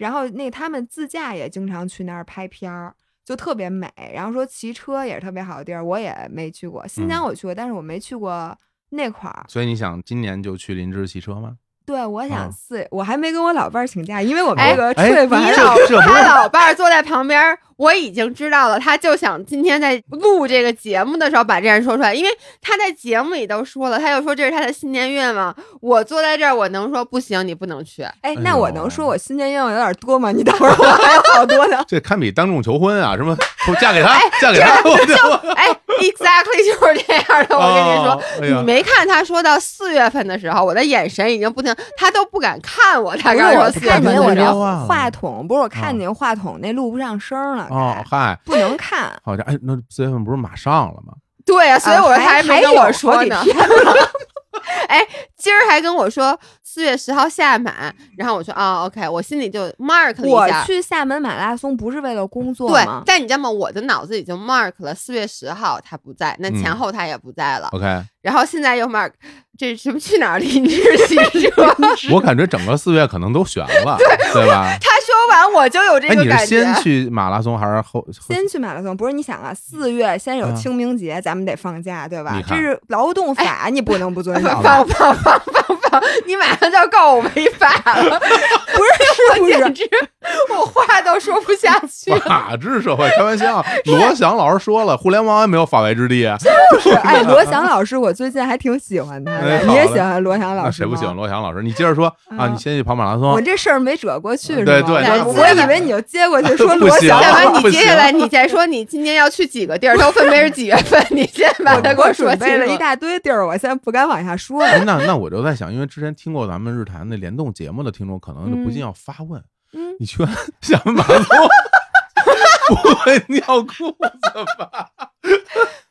然后那他们自驾也经常去那儿拍片儿，就特别美。然后说骑车也是特别好的地儿，我也没去过。新疆嗯我去过，但是我没去过那块儿。所以你想今年就去林芝骑车吗？对，我想嗯四，我还没跟我老伴儿请假，因为我们哎你老他老伴儿坐在旁边儿，我已经知道了，他就想今天在录这个节目的时候把这件事说出来，因为他在节目里都说了，他又说这是他的新年愿望。我坐在这儿，我能说不行，你不能去。哎，哎那我能说我新年愿望有点多吗？你等会儿我还有好多呢。<laughs> 这堪比当众求婚啊！什么嫁给他，嫁给他，<laughs> 我我 <laughs> 哎，exactly 就是这样的。我跟你说，哦哎你没看他说到四月份的时候，我的眼神已经不停，他都不敢看我。他不是刚说我四月份我话筒，不是我啊看你话筒那录不上声了，哦，嗨，不能看。好像哎，那四月份不是马上了吗？对呀、所以我还没跟我说呢 <laughs> 哎，今儿还跟我说四月十号下马，然后我说啊，OK，我心里就 mark 了我一下。我去厦门马拉松不是为了工作对吗，？但你知道吗？我的脑子已经 mark 了四月十号他不在，那前嗯后他也不在了。OK，然后现在又 mark 这什么去哪儿林芝骑车？<laughs> 我感觉整个四月可能都悬了，<laughs> 对吧？他说完我就有这哎，你是个感觉。先去马拉松还是后？先去马拉松，不是你想啊，四月先有嗯清明节，咱们得放假，对吧这是劳动法，你不能不遵 <laughs> 守。放放放放放！你马上就要告我违法了，不是是不是？我简直 <laughs> 我话都说不下去了。法治社会，开玩笑。<laughs> 罗翔老师说了，互联网也没有法外之地啊。是哎，<laughs> 罗翔老师，我最近还挺喜欢他的。你也喜欢罗翔老师谁不喜欢罗翔老师？你接着说啊，啊你先去跑马拉松我。这事儿没折过去？对对对我我以为你就接过去说罗翔你接下来你再说你今年要去几个地儿，都分别是几月份？你先把它给我说清准备了一。大堆地儿，我现在不敢往下说。那那我就在想，因为之前听过咱们日坛那联动节目的听众，可能就不禁要发问：嗯，你去完厦门马拉松不会尿裤子吧？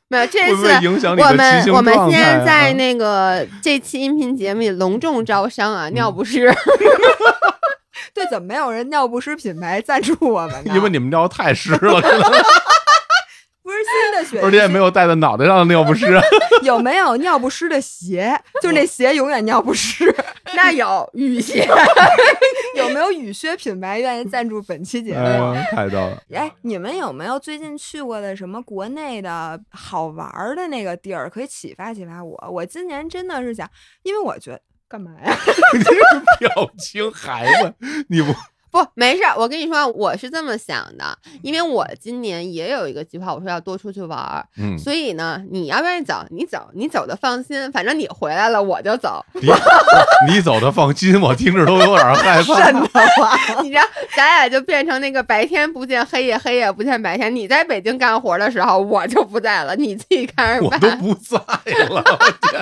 没有，这会不次会影响你我们我们现在在那个这期音频节目里隆重招商啊，尿不湿。<laughs> <laughs> 对，怎么没有人尿不湿品牌赞助我们呢？因为你们尿太湿了，可能不是新的雪，而且也没有戴在脑袋上的尿不湿。<laughs> 有没有尿不湿的鞋？就是那鞋永远尿不湿。<laughs> 那有雨鞋，<laughs> 有没有雨靴品牌愿意赞助本期节目？哎，太逗了。哎，你们有没有最近去过的什么国内的好玩的那个地儿，可以启发启发我？我今年真的是想，因为我觉得干嘛呀？你这个表情孩子你不？不，没事儿。我跟你说，我是这么想的，因为我今年也有一个计划，我说要多出去玩儿。嗯，所以呢，你要愿意走，你走，你走的放心，反正你回来了我就走。<laughs> 你你走的放心，我听着都有点害 <laughs> 怕。瘆得 <laughs> 慌。你知道，咱俩就变成那个白天不见黑夜，黑夜不见白天。你在北京干活的时候，我就不在了，你自己看着办我都。不在了，我天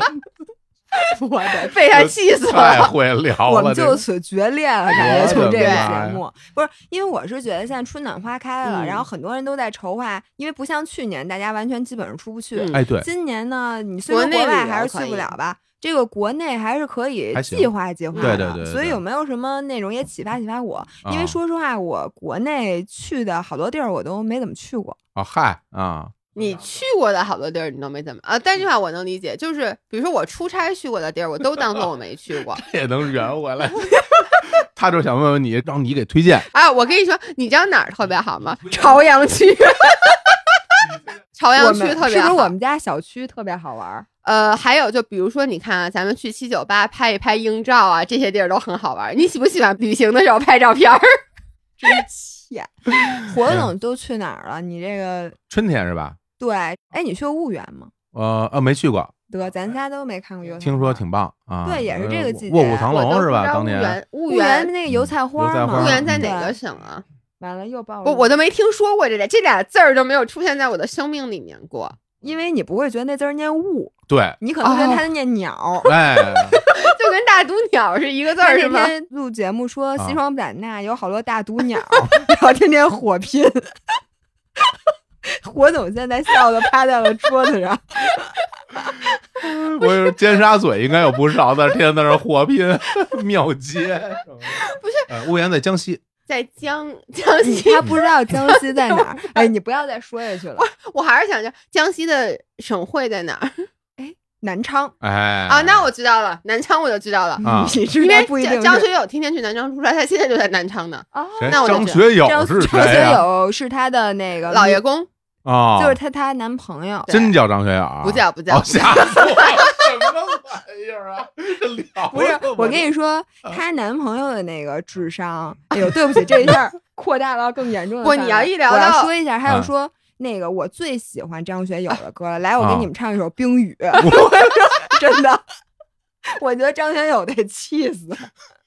<laughs> 我的被他气死太了。会聊了。我们就此决裂了，感觉我从这个节目不是，因为我是觉得现在春暖花开了，嗯然后很多人都在筹划，因为不像去年大家完全基本上出不去，嗯哎，对，今年呢，你虽然国内外还是去不了吧，这个国内还是可以计划计划的。对对对对所以有没有什么内容也启发启发我？因啊为说实话，我国内去的好多地儿我都没怎么去过。啊嗨啊，你去过的好多地儿，你都没怎么啊？但这话我能理解，就是比如说我出差去过的地儿，我都当做我没去过。<laughs> 也能圆回来。<laughs> 他就想问问你，让你给推荐。啊，我跟你说，你知道哪儿特别好吗？朝阳区，<laughs> 朝阳区特别好。是不是我们家小区特别好玩？呃，还有就比如说，你看啊，咱们去七九八拍一拍英照啊，这些地儿都很好玩。你喜不喜欢旅行的时候拍照片儿？真气！活动都去哪儿了？你这个春天是吧？对，哎，你去过婺源吗？呃呃，没去过，得，咱仨都没看过油菜花。听说挺棒啊。对也是这个季节卧虎藏龙是吧？当年源，婺婺源源，那个油菜花嘛，油菜花婺源在哪个省啊？完了又报我我都没听说过这俩，这俩字儿都没有出现在我的生命里面过。因为你不会觉得那字儿念雾，对，你可能觉得哦它念鸟。哎，<laughs> 就跟大毒鸟是一个字他儿是吗？那天录节目说啊西双版纳有好多大毒鸟，然后天天火拼。<laughs> <laughs> 火总现在笑的趴在了桌子上，<laughs> 我有尖沙咀应该有不少的，天天在那火拼庙街。<laughs> 不是，呃，婺源在江西。在江江西，他不知道江西在哪儿。哎，你不要再说下去了。我还是想着江西的省会在哪儿南昌，哎，啊？那我知道了，南昌我就知道了，啊你知因为道不一定张张学友天天去南昌出差，他现在就在南昌呢。哦那我就知张学友张是张学？友是他的那个老爷公啊，就是她她男朋友。真叫张学友啊？不叫不叫哦，吓死我了！什么玩意儿啊？这 <laughs> 聊不是，我跟你说，她男朋友的那个智商，哎呦，对不起，这一下扩大到更严重的不范围。你要一聊我要到说一下，还有啊说那个我最喜欢张学友的歌了，来，我给啊你们唱一首《冰雨》。<laughs> 真的，我觉得张学友得气死。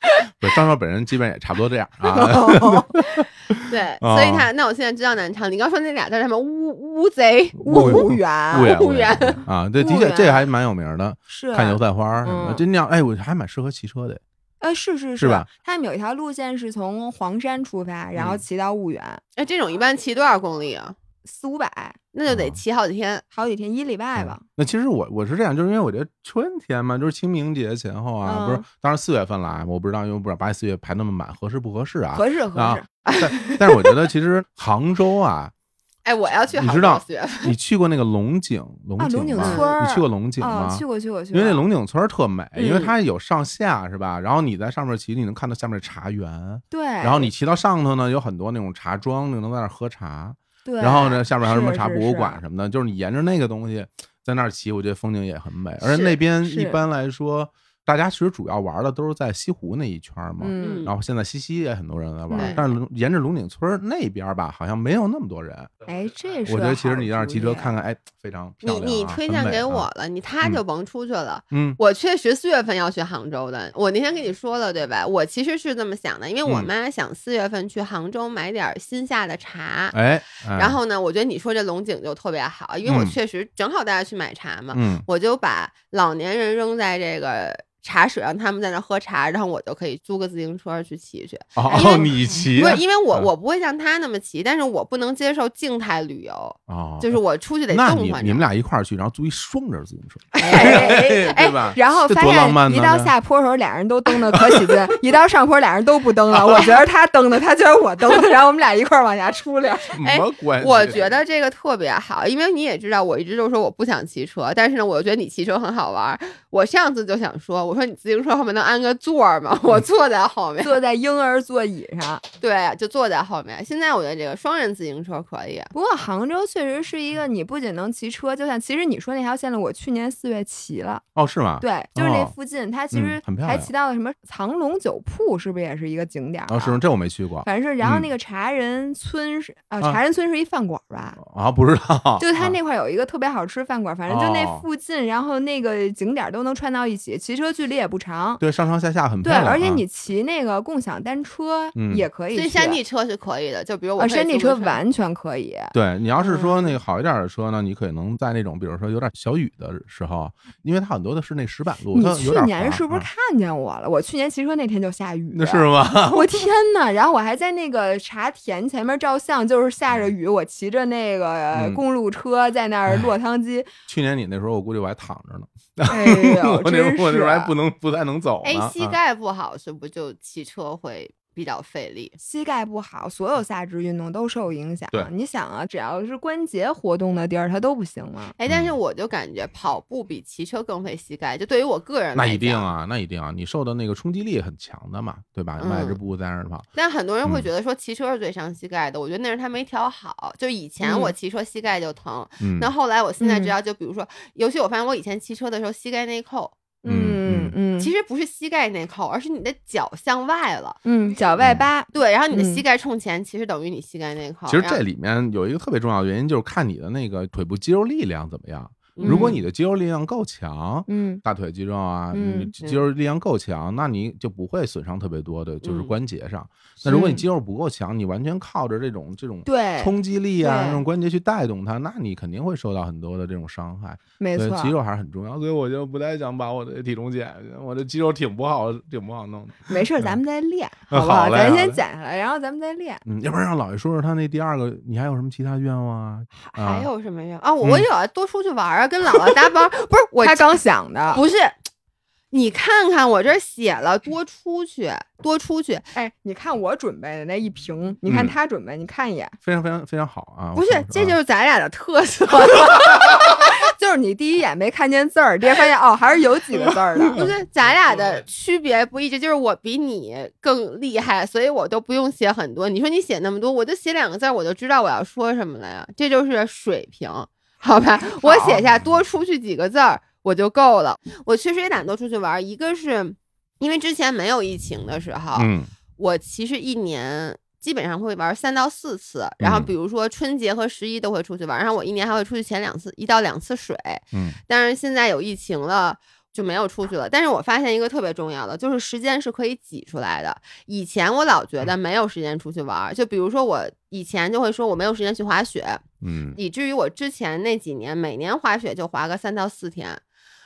<laughs> 不是张学友本人基本也差不多这样啊。<laughs> 对，哦所以他那我现在知道南昌。你刚说那俩字什么乌乌贼乌源，婺源，婺源啊，对，的确这还蛮有名的，是看油菜花什么这那样，哎，我还蛮适合骑车的。呃，是是是吧？他们有一条路线是从黄山出发，然后嗯骑到婺源，哎，这种一般骑多少公里啊？四五百，那就得哦骑好几天。好几天，一礼拜吧。那其实我我是这样，就是因为我觉得春天嘛，就是清明节前后啊，嗯不是，当然四月份来，我不知道，因为不知道八四月排那么满合适不合适啊。合适合啊适，但但是我觉得其实杭州啊，<laughs> 哎，我要去杭你知道。你去过那个龙井龙啊，龙井？村，你去过龙井哦吗？去过去过去过。因为那龙井村特美，因为嗯它有上下是吧？然后你在上面骑，你能看到下面的茶园，对，然后你骑到上头呢，有很多那种茶庄，你能在那喝茶。对，然后呢，下面还有什么茶博物馆什么的，就是你沿着那个东西在那儿骑，我觉得风景也很美。而且那边一般来说，大家其实主要玩的都是在西湖那一圈嘛。嗯，然后现在西溪也很多人在玩对，但是龙沿着龙井村那边吧，好像没有那么多人。哎，这是我觉得其实你让让骑车看看，哎，非常漂你亮啊。你推荐给我了，你他就甭出去了。嗯我确实四月份要去杭州的，我那天跟你说了对吧？我其实是这么想的，因为我嗯妈想四月份去杭州买点新下的茶。哎，哎然后呢，我觉得你说这龙井就特别好，因为我嗯确实正好大家去买茶嘛，嗯我就把老年人扔在这个茶水，让他们在那喝茶，然后我就可以租个自行车去骑去。哦 <laughs> 你骑不是因为我嗯我不会像他那么骑，但是我不能接受静态旅游，哦，就是我出去得动换着。你你们俩一块儿去，然后租一双人自行车，哎哎 <laughs> 对吧？然后发现一到下坡的时候，俩人都蹬的可起劲；一到上坡，俩人都不蹬了。<laughs> 我觉得他蹬的，他觉得我蹬的，然后我们俩一块儿往下出溜。什哎么关系？我觉得这个特别好，因为你也知道，我一直都说我不想骑车，但是呢，我又觉得你骑车很好玩。我上次就想说，我说你自行车后面能安个座儿吗？我坐在后面，坐在婴儿座椅上。<laughs> 对，就坐在后面。现在我觉得这个双人自行车可以。不过杭州确实是一个，你不仅能骑车，就像其实你说那条线路，我去年四月骑了。哦，是吗？对，就是那哦附近，它其嗯实还骑到了什么藏龙酒铺，是不是也是一个景点儿啊？哦，是吗？这我没去过反正是，然后嗯那个茶人村是啊，啊茶人村是一饭馆儿吧？啊，不知道。就它啊那块儿有一个特别好吃饭馆儿，反正就那哦附近，然后那个景点儿都能串到一起，骑车距离也不长。对上上下下很漂对，亮啊。而且你骑那个共享单车嗯也可以去，所以山地车是可以的，就比如我啊，山地车车完全可以。对你要是说嗯那个好一点的车呢，你可能在那种比如说有点小雨的时候，因为它很多的是那石板路，你去年是不是啊看见我了？我去年骑车那天就下雨，那是吗？<laughs> 我天呐！然后我还在那个茶田前面照相，就是下着雨，我骑着那个嗯公路车在那儿落汤鸡。去年你那时候我估计我还躺着呢，哎呦，<laughs> 我那真我那时候还是不能不太能走哎膝盖不好是不就骑车会比较费力？膝盖不好，所有下肢运动都受影响对。你想啊，只要是关节活动的地儿，它都不行吗？哎，但是嗯我就感觉跑步比骑车更费膝盖，就对于我个人那来那。一定啊，那一定啊，你受的那个冲击力很强的嘛，对吧？迈着嗯步在那儿跑，但很多人会嗯觉得说骑车是最伤膝盖的，我觉得那是他没调好。就以前我嗯骑车膝盖就疼，嗯，那后来我现在知嗯道，就比如说，尤其我发现我以前骑车的时候膝盖内扣，嗯嗯其实不是膝盖内扣，而是你的脚向外了。嗯，脚外八。对，然后你的膝嗯盖冲前，其实等于你膝盖内扣。其实这里面有一个特别重要的原因，就是看你的那个腿部肌肉力量怎么样。如果嗯你的肌肉力量够强，嗯大腿肌肉啊，嗯你肌肉力量够强，那你就不会损伤特别多的，就是嗯关节上。那如果你肌肉不够强，你完全靠着这种这种对冲击力啊，对这种关节去带动它，那你肯定会受到很多的这种伤害。没错，肌肉还是很重要，所以我就不太想把我的体重减下去，我这肌肉挺不好，挺不好弄的。<laughs> 没事儿，咱们再练，<laughs> 嗯好不好？咱先减下来，然后咱们再练。嗯，要不然让老爷说说他那第二个，你还有什么其他愿望啊？还啊有什么呀？啊，我嗯有啊，多出去玩儿啊，跟姥姥搭帮儿。不是我他刚想的，不是，你看看我这写了多出去，多出去。哎，你看我准备的那一瓶，你看嗯他准备，你看一眼，非常非常非常好啊！不是，这就是是咱俩的特色。<laughs> 就是你第一眼没看见字儿，第二发现哦，还是有几个字儿的。不是，咱俩的区别不一致，就是我比你更厉害，所以我都不用写很多。你说你写那么多，我就写两个字儿，我就知道我要说什么了呀。这就是水平，<laughs> 好吧？<laughs> 我写下多出去几个字儿我就够了。我确实也懒多出去玩儿，一个是因为之前没有疫情的时候，嗯我其实一年基本上会玩三到四次，然后嗯比如说春节和十一都会出去玩，然后我一年还会出去潜两次，一到两次水。嗯但是现在有疫情了。就没有出去了，但是我发现一个特别重要的，就是时间是可以挤出来的。以前我老觉得没有时间出去玩儿，就比如说我以前就会说我没有时间去滑雪，嗯以至于我之前那几年每年滑雪就滑个三到四天，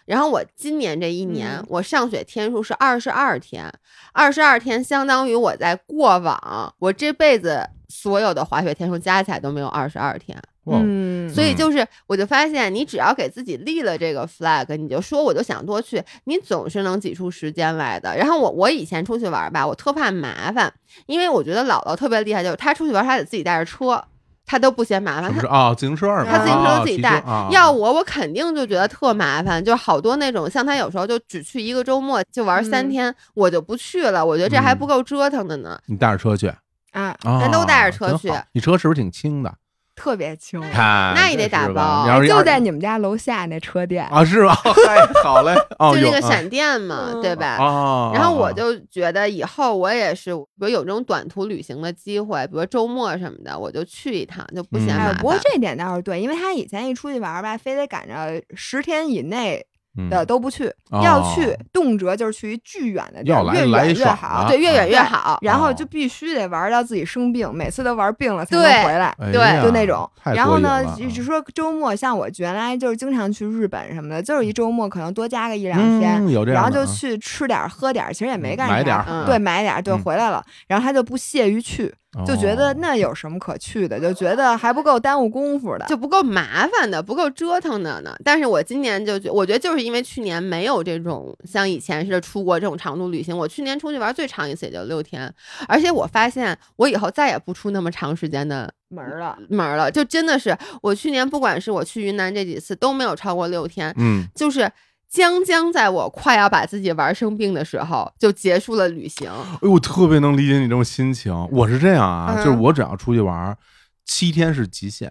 然后我今年这一年、嗯我上雪天数是二十二天，二十二天相当于我在过往我这辈子所有的滑雪天数加起来都没有二十二天，嗯，嗯所以就是我就发现你只要给自己立了这个 flag，你就说我就想多去，你总是能挤出时间来的。然后我我以前出去玩吧，我特怕麻烦，因为我觉得姥姥特别厉害，就是她出去玩她得自己带着车。她都不嫌麻烦，她什么是啊？自行车？他自行车自己带。要我，我肯定就觉得特麻烦，就好多那种像他有时候就只去一个周末就玩三嗯天，我就不去了。我觉得这还嗯不够折腾的呢。你带着车去啊，啊？咱都带着车去你车是不是挺轻的？特别轻，看那也得打包就在你们家楼下那车店。啊，是吧？嗨 <laughs> 好嘞，<laughs> 哦，就那个闪电嘛，嗯对吧？哦，然后我哦就觉得以后我也是，比如有这种短途旅行的机会，比如周末什么的，我就去一趟，就不嫌嗯哎麻烦。，不过这点倒是对，因为他以前一出去玩儿吧，非得赶着十天以内嗯的都不去，哦。要去动辄就是去一巨远的地儿，越远越好的。对，越远越对好。然后哦。就必须得玩到自己生病，每次都玩病了才能回来。哎对呀就那种，然后呢，就就说周末，像我原来就是经常去日本什么的，就是一周末可能多加个一两天，嗯然后就去吃点喝点，其实也没干啥，买点嗯对，买点儿，对，嗯。回来了，然后他就不屑于去，就觉得哦那有什么可去的，就觉得还不够耽误功夫的，就不够麻烦的，不够折腾的呢。但是我今年就觉，我觉得就是因为去年没有这种像以前似的出国这种长途旅行，我去年出去玩最长一次也就六天，而且我发现我以后再也不出那么长时间的门儿了。门儿了，就真的是我去年不管是我去云南这几次都没有超过六天，嗯就是将将在我快要把自己玩生病的时候，就结束了旅行。哎呦，我特别能理解你这种心情。我是这样啊，嗯就是我只要出去玩儿，七天是极限，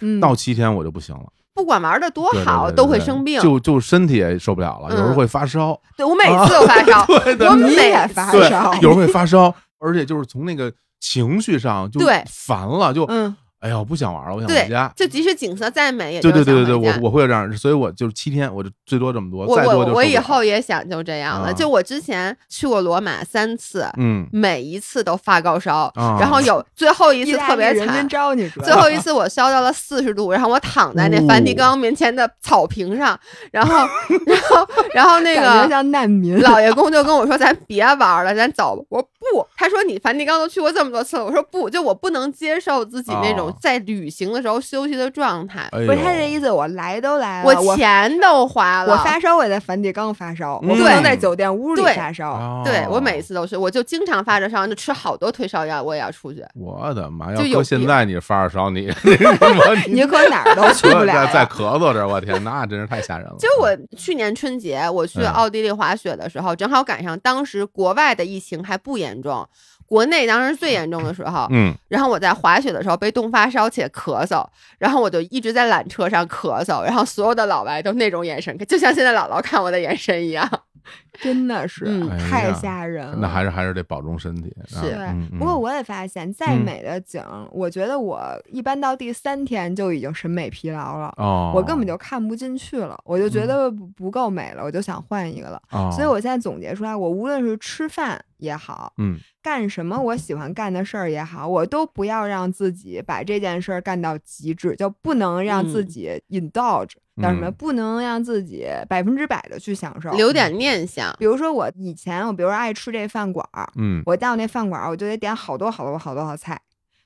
嗯，到七天我就不行了，不管玩的多对对好，都会生病。就就身体也受不了了，有时候嗯会发烧，对我每次都发烧，对对你我每也发烧，有时候会发烧，而且就是从那个情绪上就对烦了，就嗯，哎呀，我不想玩了，我想回家。就即使景色再美，也对就对对对我我会有这样，所以我就是七天，我就最多这么多，我再多我我以就受不了后也想就这样了。啊就我之前去过罗马三次，嗯每一次都发高烧，啊然后有最后一次特别惨。招你，最后一次我烧到了四十度，然后我躺在那梵蒂冈面前的草坪上，然后，然后，然后那个像难民。老爷 <laughs> 公就跟我说：“咱别玩了，咱走吧。”我说不，他说你梵蒂冈都去过这么多次了，我说不，就我不能接受自己那种哦在旅行的时候休息的状态。哎不是他这意思，我来都来了，我我钱都花了，我发烧我也在梵蒂冈发烧，我不对能在酒店屋里发烧。哦对我每次都是，我就经常发着烧，就吃好多退烧药，我也要出去。我的妈！要就有搁现在你发着烧，你 <laughs> 你可 <laughs> 哪儿都去不了再再呀。咳嗽着，我天，那真是太吓人了。就我去年春节我去嗯奥地利滑雪的时候，正好赶上当时国外的疫情还不严重，国内当时最严重的时候。嗯，然后我在滑雪的时候被冻发烧且咳嗽，然后我就一直在缆车上咳嗽，然后所有的老外都那种眼神，就像现在姥姥看我的眼神一样。<laughs> 真的是、太吓人了。那还是还是得保重身体。啊是不过我也发现，再嗯美的景，我觉得我一般到第三天就已经审美疲劳了，哦，我根本就看不进去了，我就觉得不不够美了，我就想换一个了。哦，所以我现在总结出来，我无论是吃饭也好，嗯干什么我喜欢干的事儿也好，我都不要让自己把这件事儿干到极致，就不能让自嗯己 indulge，、叫什么？嗯不能让自己百分之百的去享受。留点念想，比如说我以前，我比如说爱吃这饭馆儿，嗯我到那饭馆儿，我就得点好多好多好多好菜，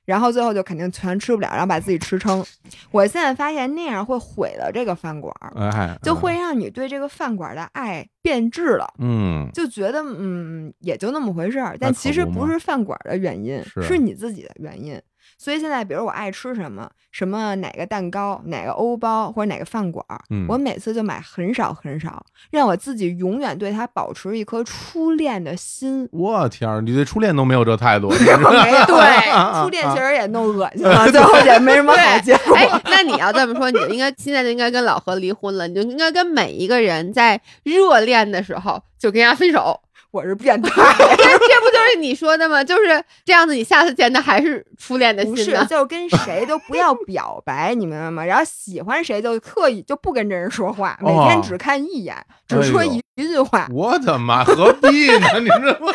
然后最后就肯定全吃不了，然后把自己吃撑。我现在发现那样会毁了这个饭馆儿，哎，就会让你对这个饭馆儿的爱变质了。嗯就觉得嗯也就那么回事儿，但其实不是饭馆儿的原因，是是你自己的原因。所以现在，比如我爱吃什么，什么哪个蛋糕、哪个欧包或者哪个饭馆儿，嗯我每次就买很少很少，让我自己永远对它保持一颗初恋的心。我天儿，你对初恋都没有这态度，<laughs> 没，对，<laughs> 啊初恋其实也弄恶心了，最后也没什么好结果。<laughs> 哎，那你要这么说，你就应该现在就应该跟老何离婚了，你就应该跟每一个人在热恋的时候就跟人家分手。我是变态，<laughs> 这这不就是你说的吗？就是这样子，你下次见他还是初恋的不是，心呢？就跟谁都不要表白，你明白吗？然后喜欢谁就刻意就不跟这人说话，每天哦只看一眼，哎只说呦一一句话。我的妈，何必呢？你知道吗？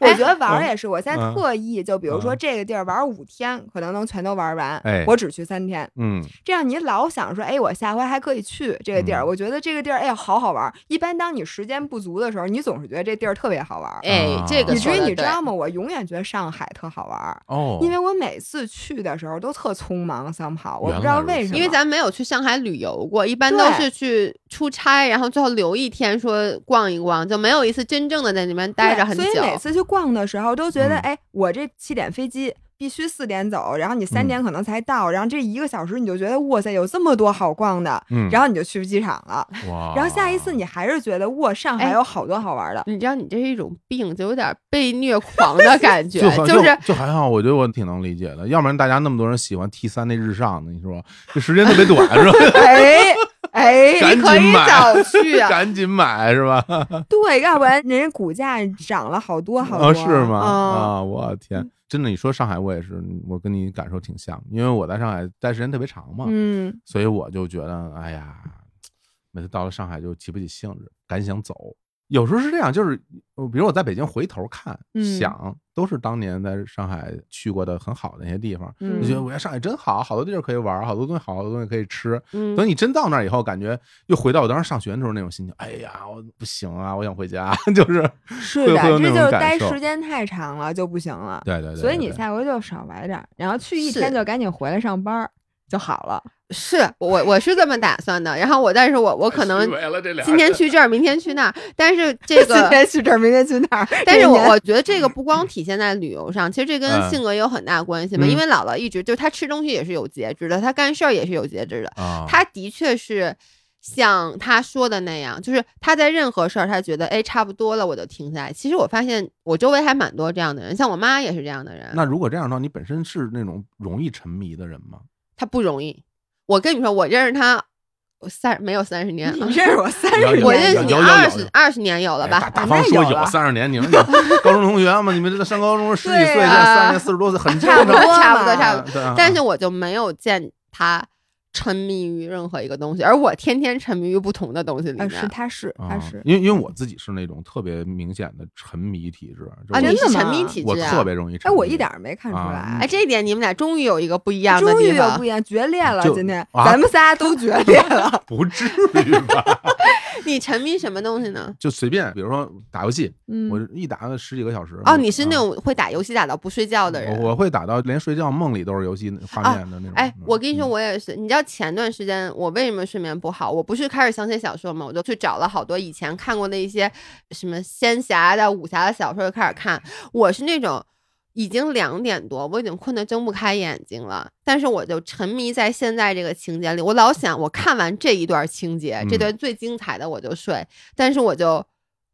我觉得玩儿也是，我现在嗯特意就比如说嗯这个地儿玩五天，可能能全都玩完哎，我只去三天。嗯这样你老想说，哎，我下回还可以去这个地儿。嗯我觉得这个地儿，哎呀，好好玩。一般当你时间不足的时候，你总是觉得这地儿特别好玩。哎，这个以至你知道吗？我永远觉得上海特好玩，哦，因为我每次去的时候都特匆忙，somehow 我不知道为什么。因为咱没有去上海旅游过，一般都是去出差，然后最后留一天说逛一逛，就没有一次真正的在那边待着很久。所以每次去逛的时候都觉得，嗯哎，我这七点飞机。必须四点走，然后你三嗯点可能才到，然后这一个小时你就觉得哇塞，有这么多好逛的，嗯，然后你就去机场了。<laughs> 然后下一次你还是觉得哇，上海哎有好多好玩的。你知道，你这是一种病，就有点被虐狂的感 <laughs> 觉，就就是就还好，我觉得我挺能理解的，要不然大家那么多人喜欢 T 三那日上的，你说这时间特别短是吧？<laughs> 哎哎，赶你可以紧买早去啊。<laughs> 赶紧买是吧？<laughs> 对，要不然人家股价涨了好多好多。啊，是吗？啊，啊，我天，真的，你说上海，我也是，我跟你感受挺像，因为我在上海待时间特别长嘛，嗯，所以我就觉得，哎呀，每次到了上海就提不起兴致，赶紧想走。有时候是这样，就是呃比如我在北京回头看，嗯想都是当年在上海去过的很好的那些地方，嗯就觉得我在上海真好，好多地儿可以玩，好多东西好，好多东西可以吃。嗯等你真到那儿以后，感觉又回到我当时上学的时候那种心情，哎呀，我不行啊，我想回家，<laughs> 就是是的，这就是待时间太长了就不行了。对对对，所以你下回就少玩点，然后去一天就赶紧回来上班儿就好了。是我我是这么打算的，然后我但是我我可能今天去这儿，明天去那儿，但是这个今。天去这儿，明天去那儿。但是我我觉得这个不光体现在旅游上，其实这跟嗯性格也有很大关系嘛。嗯因为姥姥一直就是她吃东西也是有节制的，她干事儿也是有节制的。啊，她的确是像他说的那样，就是他在任何事儿，他觉得哎差不多了，我就停下来。其实我发现我周围还蛮多这样的人，像我妈也是这样的人。那如果这样的话，你本身是那种容易沉迷的人吗？他不容易。我跟你说，我认识他三没有三十年，你认识我三十年，我认识你二十二十年有了吧？哎大大方说有三十年，你们有 <laughs> 高中同学嘛？你们这个上高中十几岁，现啊在三十年、四十多岁，很正差不多，差不多，差不多。但是我就没有见他沉迷于任何一个东西，而我天天沉迷于不同的东西里呃，面。是他是他啊是，因为因为我自己是那种特别明显的沉迷体质啊，你沉迷体质？特别容易沉哎，我一点没看出啊来哎，。这一点你们俩终于有一个不一样的终于地方有不一。样，决裂了！就今天啊咱们仨都决裂了。<laughs> 不至于吧？<laughs> 你沉迷什么东西呢？<laughs> 就随便，比如说打游戏，嗯，我一打个十几个小时。哦，你是那啊种会打游戏打到不睡觉的人。我我会打到连睡觉梦里都是游戏画面的那种。哎，我跟你说，嗯我也是。你知道前段时间我为什么睡眠不好？我不是开始想写小说嘛，我就去找了好多以前看过的一些什么仙侠的、武侠的小说，就开始看。我是那种已经两点多，我已经困得睁不开眼睛了，但是我就沉迷在现在这个情节里，我老想我看完这一段情节，这嗯段最精彩的我就睡，但是我就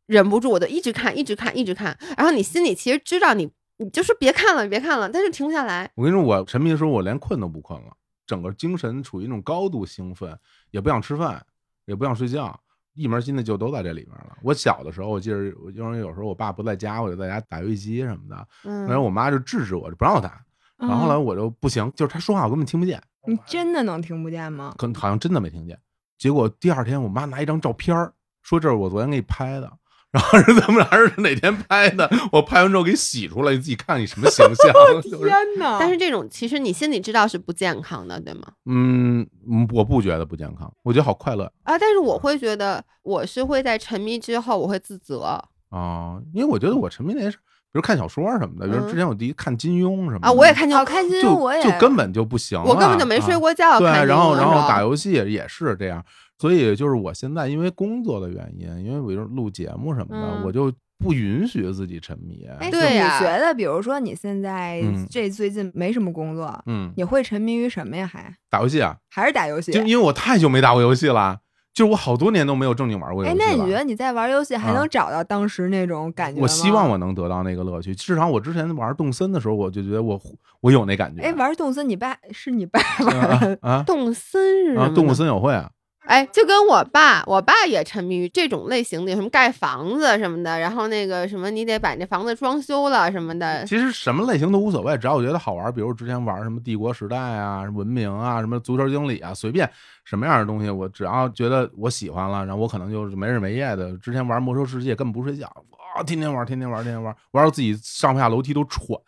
忍不住，我就一直看，一直看，一直看。然后你心里其实知道你，你就说别看了，别看了，但是停不下来。我跟你说，我沉迷的时候，我连困都不困了，整个精神处于一种高度兴奋，也不想吃饭，也不想睡觉，一门心思就都在这里面了。我小的时候，我记得，因为有时候我爸不在家，我就在家打游戏机什么的，嗯，然后我妈就制止我，就不让我打。然后后来嗯我就不行，就是她说话我根本听不见，你真的能听不见吗？可能好像真的没听见。结果第二天，我妈拿一张照片儿说这是我昨天给你拍的。然后是咱们俩是哪天拍的？我拍完之后给洗出来，你自己看你什么形象。<laughs> 天哪！但是这种其实你心里知道是不健康的，对吗？嗯，嗯我不觉得不健康，我觉得好快乐啊，但是我会觉得我是会在沉迷之后我会自责啊、因为我觉得我沉迷那些事，比如看小说什么的，比如嗯之前我第一看金庸什么的啊，我也看金庸，开心就我也就根本就不行了，我根本就没睡啊过觉。对，然后然后打游戏也是这样，所以就是我现在因为工作的原因，因为比如录节目什么的，嗯我就不允许自己沉迷。哎，你对呀觉得，比如说你现在嗯这最近没什么工作，嗯，你会沉迷于什么呀？还打游戏啊，还是打游戏就？因为我太久没打过游戏了，就是我好多年都没有正经玩过游哎，戏了。那你觉得你在玩游戏还啊能找到当时那种感觉吗？我希望我能得到那个乐趣，至少我之前玩动森的时候，我就觉得我我有那感觉。哎，玩动森，你爸是你爸 <laughs> 玩啊动森是什啊！动物森友会啊，哎，就跟我爸，我爸也沉迷于这种类型的，什么盖房子什么的，然后那个什么，你得把那房子装修了什么的。其实什么类型都无所谓，只要我觉得好玩，比如之前玩什么帝国时代啊、文明啊、什么足球经理啊，随便什么样的东西，我只要觉得我喜欢了，然后我可能就是没日没夜的。之前玩魔兽世界根本不睡觉，哇，天天玩，天天玩，天天玩，玩到自己上下楼梯都喘。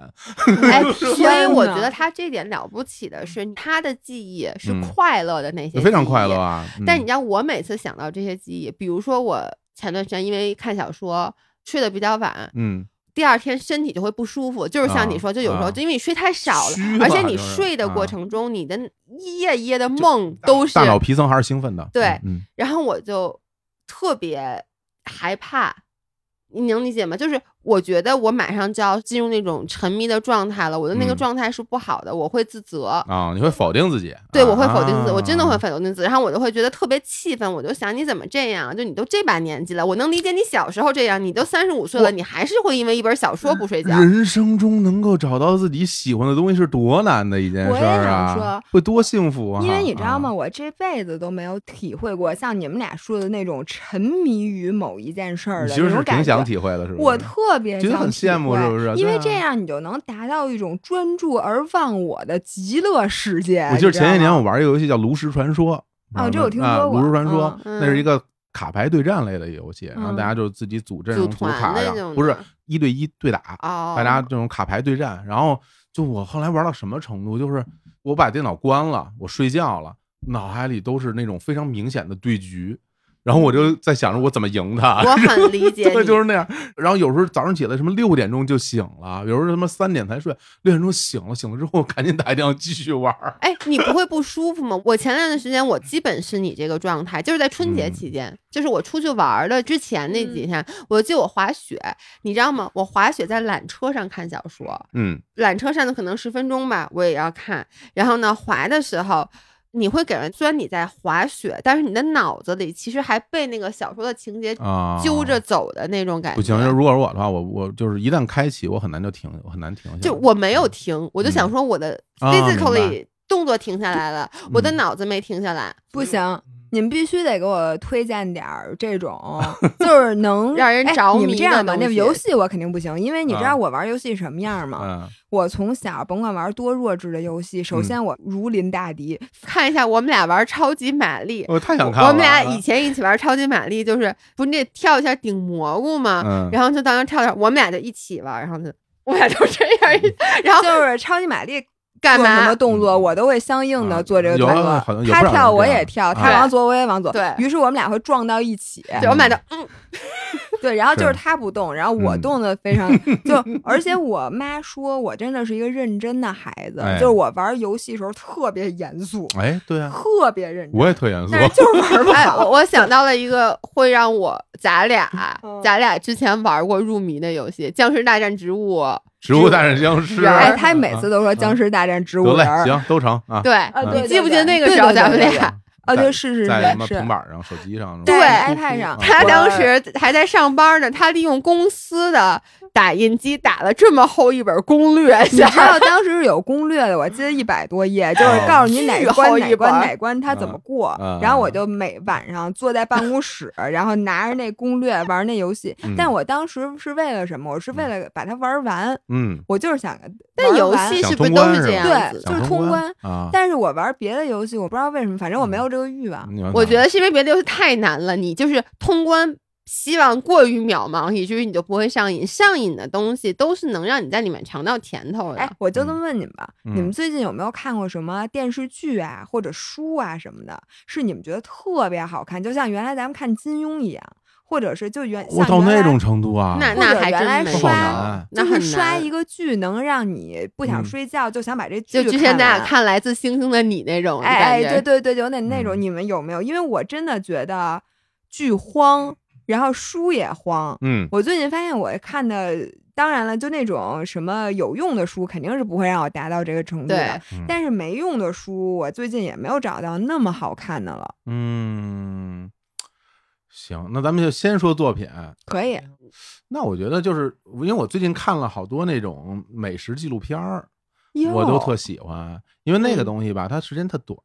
哎，<laughs> 所以我觉得他这点了不起的是，他的记忆是嗯快乐的那些，非常快乐。啊！嗯但你知道，我每次想到这些记忆，比如说我前段时间因为看小说睡得比较晚，嗯，第二天身体就会不舒服，就是像你说，就有时候啊就因为你睡太少了，而且你睡的过啊程中，你的一夜一夜的梦都是大，脑皮层还是兴奋的。对嗯，然后我就特别害怕。你能理解吗？就是我觉得我马上就要进入那种沉迷的状态了，我的那个嗯状态是不好的，我会自责。啊，你会否定自己？对，啊我会否定自己，我真的会啊否定自己，然后我就会觉得特别气愤，我就想你怎么这样？就你都这把年纪了，我能理解你小时候这样，你都三十五岁了，你还是会因为一本小说不睡觉。人生中能够找到自己喜欢的东西是多难的一件事我也想儿啊说！会多幸福啊！因为你知道吗？啊？我这辈子都没有体会过像你们俩说的那种沉迷于某一件事儿你其实的那种感是挺想。体会的，是不是？我特别觉得很羡慕是不是因为这样你就能达到一种专注而忘我的极乐世界。我记得前些年我玩一个游戏叫《炉石传说》，哦这我听啊说过炉石传说》嗯那是一个卡牌对战类的游戏，然后嗯大家就自己组阵组容、组团卡呀的，不是一对一对打，哦，大家这种卡牌对战。然后就我后来玩到什么程度，就是我把电脑关了，我睡觉了，脑海里都是那种非常明显的对局，然后我就在想着我怎么赢他。我很理解 <laughs> 对，就是那样。然后有时候早上起来什么六点钟就醒了，有时候他妈三点才睡，六点钟醒了，醒了之后赶紧打电话继续玩儿。哎，你不会不舒服吗？我前段的时间我基本是你这个状态，就是在春节嗯期间，就是我出去玩儿的之前那几天，我记得我滑雪，你知道吗？我滑雪在缆车上看小说，嗯，缆车上的可能十分钟吧，我也要看。然后呢，滑的时候，你会给人，虽然你在滑雪，但是你的脑子里其实还被那个小说的情节啊，揪着走的那种感觉。不行，如果是我的话，我我就是一旦开启，我很难就停，我很难停下来。就我没有停，我就想说我的 physically 动作停下来了，我的嗯脑子没停下来，不行。你们必须得给我推荐点儿这种，<laughs> 就是能让人哎着迷你们这样吧，那的东西游戏我肯定不行，因为你知啊道我玩游戏什么样吗？嗯，我从小甭管玩多弱智的游戏，首嗯先我如临大敌，看一下我们俩玩超级玛丽。我太想看了。我们俩以前一起玩超级玛丽，就是不是你得跳一下顶蘑菇吗？嗯然后就当时跳跳，我们俩就一起玩，然后就我们俩就这样，<laughs> 然后就是超级玛丽干做什么？动作，我都会相应的啊做这个动作他跳我也跳，啊他往左我也往左，对于是我们俩会撞到一起。对，我买的嗯，<laughs> 对，然后就是是他不动，然后我嗯动的非常 <laughs> 就，而且我妈说我真的是一个认真的孩子，哎就是我玩游戏的时候特别严肃，哎，对啊，特别认真。我也特严肃但。是就是玩不好。我想到了一个会让我咱俩嗯咱俩之前玩过入迷的游戏《僵尸大战植物》。植物大战僵尸，人哎，他每次都说僵尸大战植物，人儿，行，都成啊。对，你记不记得那个时候咱们俩？啊，对，是是在什么是。是，平板上、手机上，对 iPad 上，他当时还在上班呢，他利用公司的打印机打了这么厚一本攻略，你知道当时是有攻略的，我记得一百多页，就是告诉你哪巨关哪关哪关它怎么过嗯嗯。然后我就每晚上坐在办公室，然后拿着那攻略玩那游戏嗯。但我当时是为了什么？我是为了把它玩完，嗯，我就是想但游戏是不是都是这样？对就是通关啊。但是我玩别的游戏，我不知道为什么，反正我没有这个欲望。我觉得是因为别的游戏太难了，你就是通关希望过于渺茫，以至于你就不会上瘾。上瘾的东西都是能让你在里面尝到甜头的。哎，我就这么问你们吧，嗯你们最近有没有看过什么电视剧啊，或者书啊什么的，是你们觉得特别好看，就像原来咱们看金庸一样，或者是就原我到像那种程度啊，那那还真原来刷难那很就是刷一个剧能让你不想嗯睡觉，就想把这剧就之前咱俩看《来自星星的你》那种哎哎，对对对，有点那种，嗯你们有没有？因为我真的觉得剧荒，然后书也荒。嗯，我最近发现我看的，当然了，就那种什么有用的书，肯定是不会让我达到这个程度的但是没用的书，我最近也没有找到那么好看的了。嗯，行，那咱们就先说作品。可以，那我觉得就是因为我最近看了好多那种美食纪录片儿，我都特喜欢，因为那个嗯东西吧，它时间特短。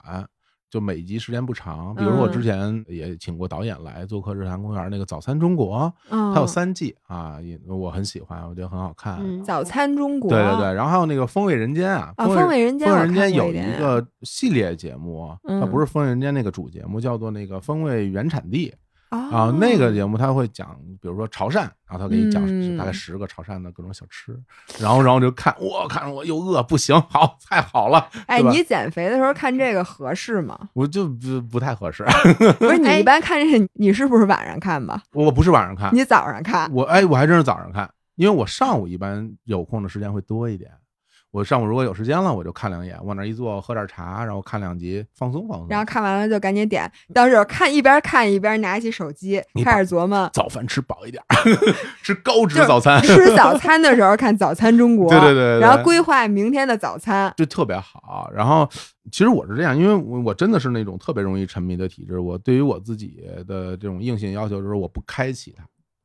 就每集时间不长，比如我之嗯。前也请过导演来做客日坛公园那个《早餐中国》，嗯，它有三季啊，也我很喜欢，我觉得很好看。嗯，早餐中国，对对对，然后还有那个《风味人间》啊，啊风风味人间风味人间有一个系列节目，它嗯不是《风味人间》那个主节目，叫做那个《风味原产地》啊啊，那个节目他会讲，比如说潮汕，然后他给你讲嗯大概十个潮汕的各种小吃，然后然后就看，我看着我又饿，不行，好，太好了，哎，你减肥的时候看这个合适吗？我就不不太合适，不是，<laughs> 你哎一般看这，你是不是晚上看吧？我不是晚上看，你早上看？我哎，我还真是早上看，因为我上午一般有空的时间会多一点。我上午如果有时间了，我就看两眼，往那儿一坐，喝点茶，然后看两集，放松放松。然后看完了就赶紧点，到时候看一边看一边拿起手机你开始琢磨。早饭吃饱一点儿，<laughs> 吃高脂早餐，吃早餐的时候看《早餐中国》，对对对对对然后规划明天的早餐。就特别好。然后其实我是这样，因为我我真的是那种特别容易沉迷的体质。我对于我自己的这种硬性要求就是我不开启它，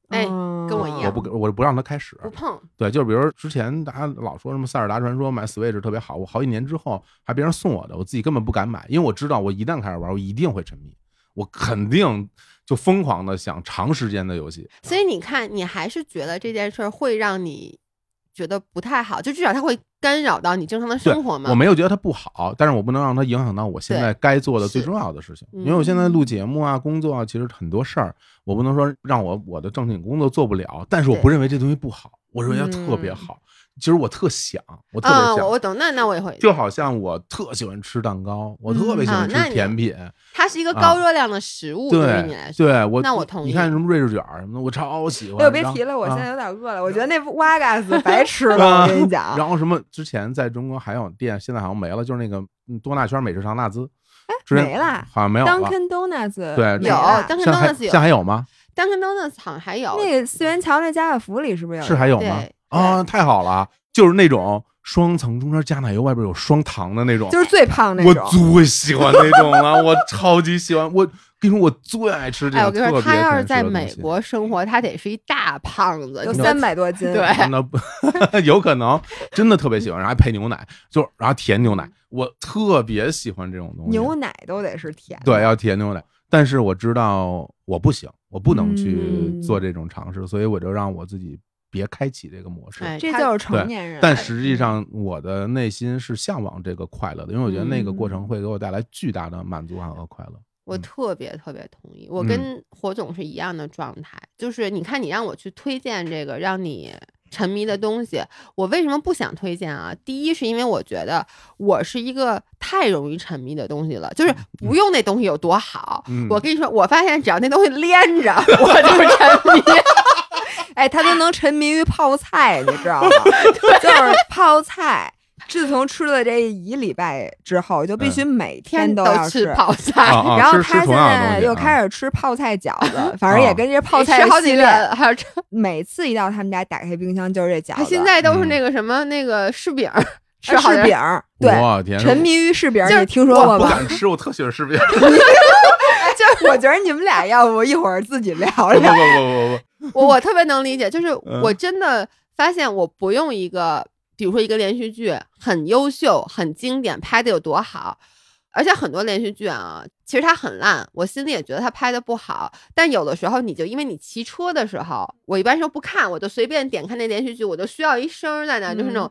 哎嗯跟我一样我不我不让他开始。不碰，对，就是比如之前大家老说什么塞尔达传说买 Switch 特别好，我好几年之后还别人送我的，我自己根本不敢买，因为我知道我一旦开始玩，我一定会沉迷，我肯定就疯狂的想长时间的游戏。所以你看，你还是觉得这件事儿会让你觉得不太好，就至少它会干扰到你正常的生活嘛。我没有觉得它不好，但是我不能让它影响到我现在该做的最重要的事情。因为我现在录节目啊、工作啊，其实很多事儿，我不能说让我我的正经工作做不了，但是我不认为这东西不好，我认为它特别好。其实我特想，我特别啊，想，我我懂，那那我也会，就好像我特喜欢吃蛋糕，我特别喜欢吃甜品。它是一个高热量的食物，对于你来对，说，对我那我同意你看什么瑞士卷儿什么的，我超喜欢。哎呦，别提了，我现在啊有点饿了。我觉得那瓦嘎斯白吃了，<laughs> 我跟你讲。然后什么之前在中国还有店，现在好像没了，就是那个嗯多纳圈美食城纳兹，哎没了好像没有了。Dunkin' Donuts 对有 Dunkin' Donuts 有现在还有吗？Dunkin' Donuts 好像还有，那个四元桥那家乐福里是不是有？是还有吗对？啊，太好了！就是那种双层中间加奶油，外边有双糖的那种，就是最胖那种我。最喜欢那种了，<laughs> 我超级喜欢。我跟你说，我最爱吃这哎，种我跟你说，他要是在美国生活，他得是一大胖子，有三百多斤，对 <laughs> 那 <laughs> 有可能真的特别喜欢，然后还配牛奶，就然后甜牛奶，我特别喜欢这种东西。牛奶都得是甜的。对，要甜牛奶。但是我知道我不行，我不能去嗯做这种尝试，所以我就让我自己别开启这个模式。哎这就是成年人。但实际上，我的内心是向往这个快乐的，因为我觉得那个过程嗯会给我带来巨大的满足感和快乐。我嗯特别特别同意，我嗯跟火总是一样的状态，就是你看你让我去推荐这个让你沉迷的东西，我为什么不想推荐啊？第一是因为我觉得我是一个太容易沉迷的东西了，就是不用那东西有多好。嗯我跟你说，我发现只要那东西连着，我就沉迷。哎，他都能沉迷于泡菜，你知道吗？<laughs> 就是泡菜。自从吃了这一礼拜之后，就必须每天天都要吃泡菜，然后他现在又开始吃泡菜饺子，反正也跟这泡菜吃好几系列。遍了，还有吃。每次一到他们家，打开冰箱就是这饺子。他现在都是嗯那个什么那个柿饼儿，<laughs> 吃柿饼儿，对，沉迷于柿饼儿，你听说过吗？不敢吃，我特喜欢柿饼。<laughs> 就是我觉得你们俩要不一会儿自己聊聊不不不。不不 <laughs> 我我特别能理解，就是嗯我真的发现我不用一个，比如说一个连续剧很优秀、很经典，拍的有多好，而且很多连续剧啊，其实它很烂，我心里也觉得它拍的不好，但有的时候你就因为你骑车的时候，我一般时候不看，我就随便点开那连续剧，我就需要一声儿在那儿，就是那种，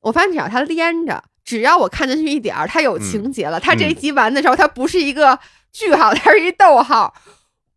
我发现只要它连着。只要我看进去一点儿，它有情节了，它这一集完的时候，它不是一个句号，它是一逗号，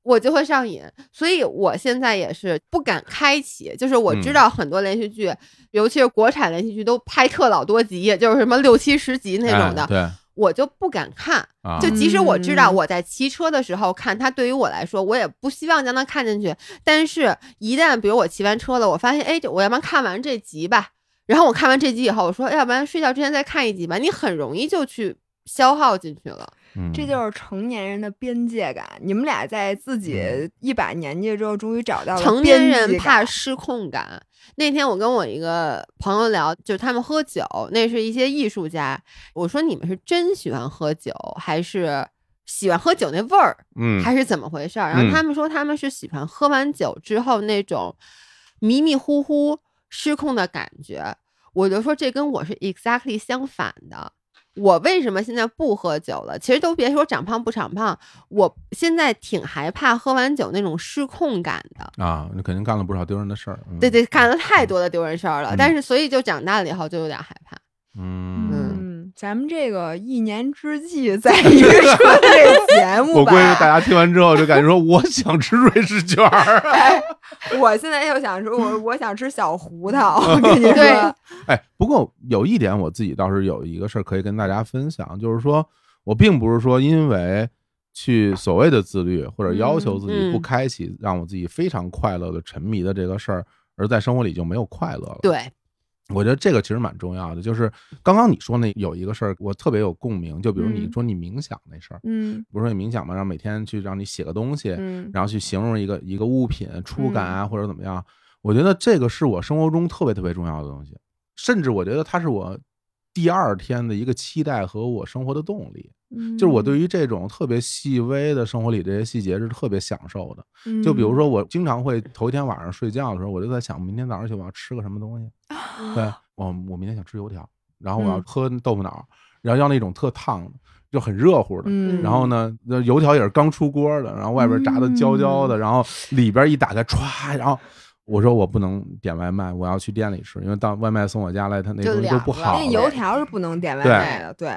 我就会上瘾，所以我现在也是不敢开启。就是我知道很多连续剧，尤其是国产连续剧都拍特老多集，就是什么六七十集那种的，哎对我就不敢看。啊，就即使我知道嗯我在骑车的时候看，它对于我来说，我也不希望将它看进去。但是，一旦比如我骑完车了，我发现，哎，我要不然看完这集吧。然后我看完这集以后，我说，要不然睡觉之前再看一集吧。你很容易就去消耗进去了。嗯这就是成年人的边界感。你们俩在自己嗯一把年纪之后，终于找到了成年人怕失控感。那天我跟我一个朋友聊，就是他们喝酒，那是一些艺术家。我说你们是真喜欢喝酒，还是喜欢喝酒那味儿，嗯还是怎么回事儿？然后嗯他们说他们是喜欢喝完酒之后那种迷迷糊糊、失控的感觉。我就说这跟我是 exactly 相反的。我为什么现在不喝酒了？其实都别说长胖不长胖，我现在挺害怕喝完酒那种失控感的。啊，你肯定干了不少丢人的事儿。嗯对，对，干了太多的丢人事儿了，嗯但是所以就长大了以后就有点害怕。嗯，嗯，咱们这个一年之计在于春 <laughs> 这节目吧，我估计大家听完之后就感觉说，我想吃瑞士卷儿。<laughs> 哎，<laughs> 我现在又想说，我 <laughs> 我想吃小胡桃，<laughs> 我跟你说，对哎，不过有一点我自己倒是有一个事儿可以跟大家分享，就是说我并不是说因为去所谓的自律或者要求自己不开启让我自己非常快乐的沉迷的这个事儿，而在生活里就没有快乐了。对，我觉得这个其实蛮重要的。就是刚刚你说那有一个事儿，我特别有共鸣，就比如你嗯说你冥想那事儿，嗯不是说你冥想嘛，让每天去让你写个东西，嗯然后去形容一个一个物品触感啊，或者怎么样。我觉得这个是我生活中特别特别重要的东西，甚至我觉得它是我第二天的一个期待和我生活的动力。嗯，就是我对于这种特别细微的生活里这些细节是特别享受的。于就比如说，我经常会头一天晚上睡觉的时候，我就在想，明天早上起我要吃个什么东西。对，<laughs> 我我明天想吃油条，然后我要嗯喝豆腐脑，然后要那种特烫的，就很热乎的。嗯，然后呢，那油条也是刚出锅的，然后外边炸的焦焦的，然后里边一打开，歘，然后我说我不能点外卖，我要去店里吃，因为到外卖送我家来，他那就东西就不好了。那油条是不能点外卖的，对，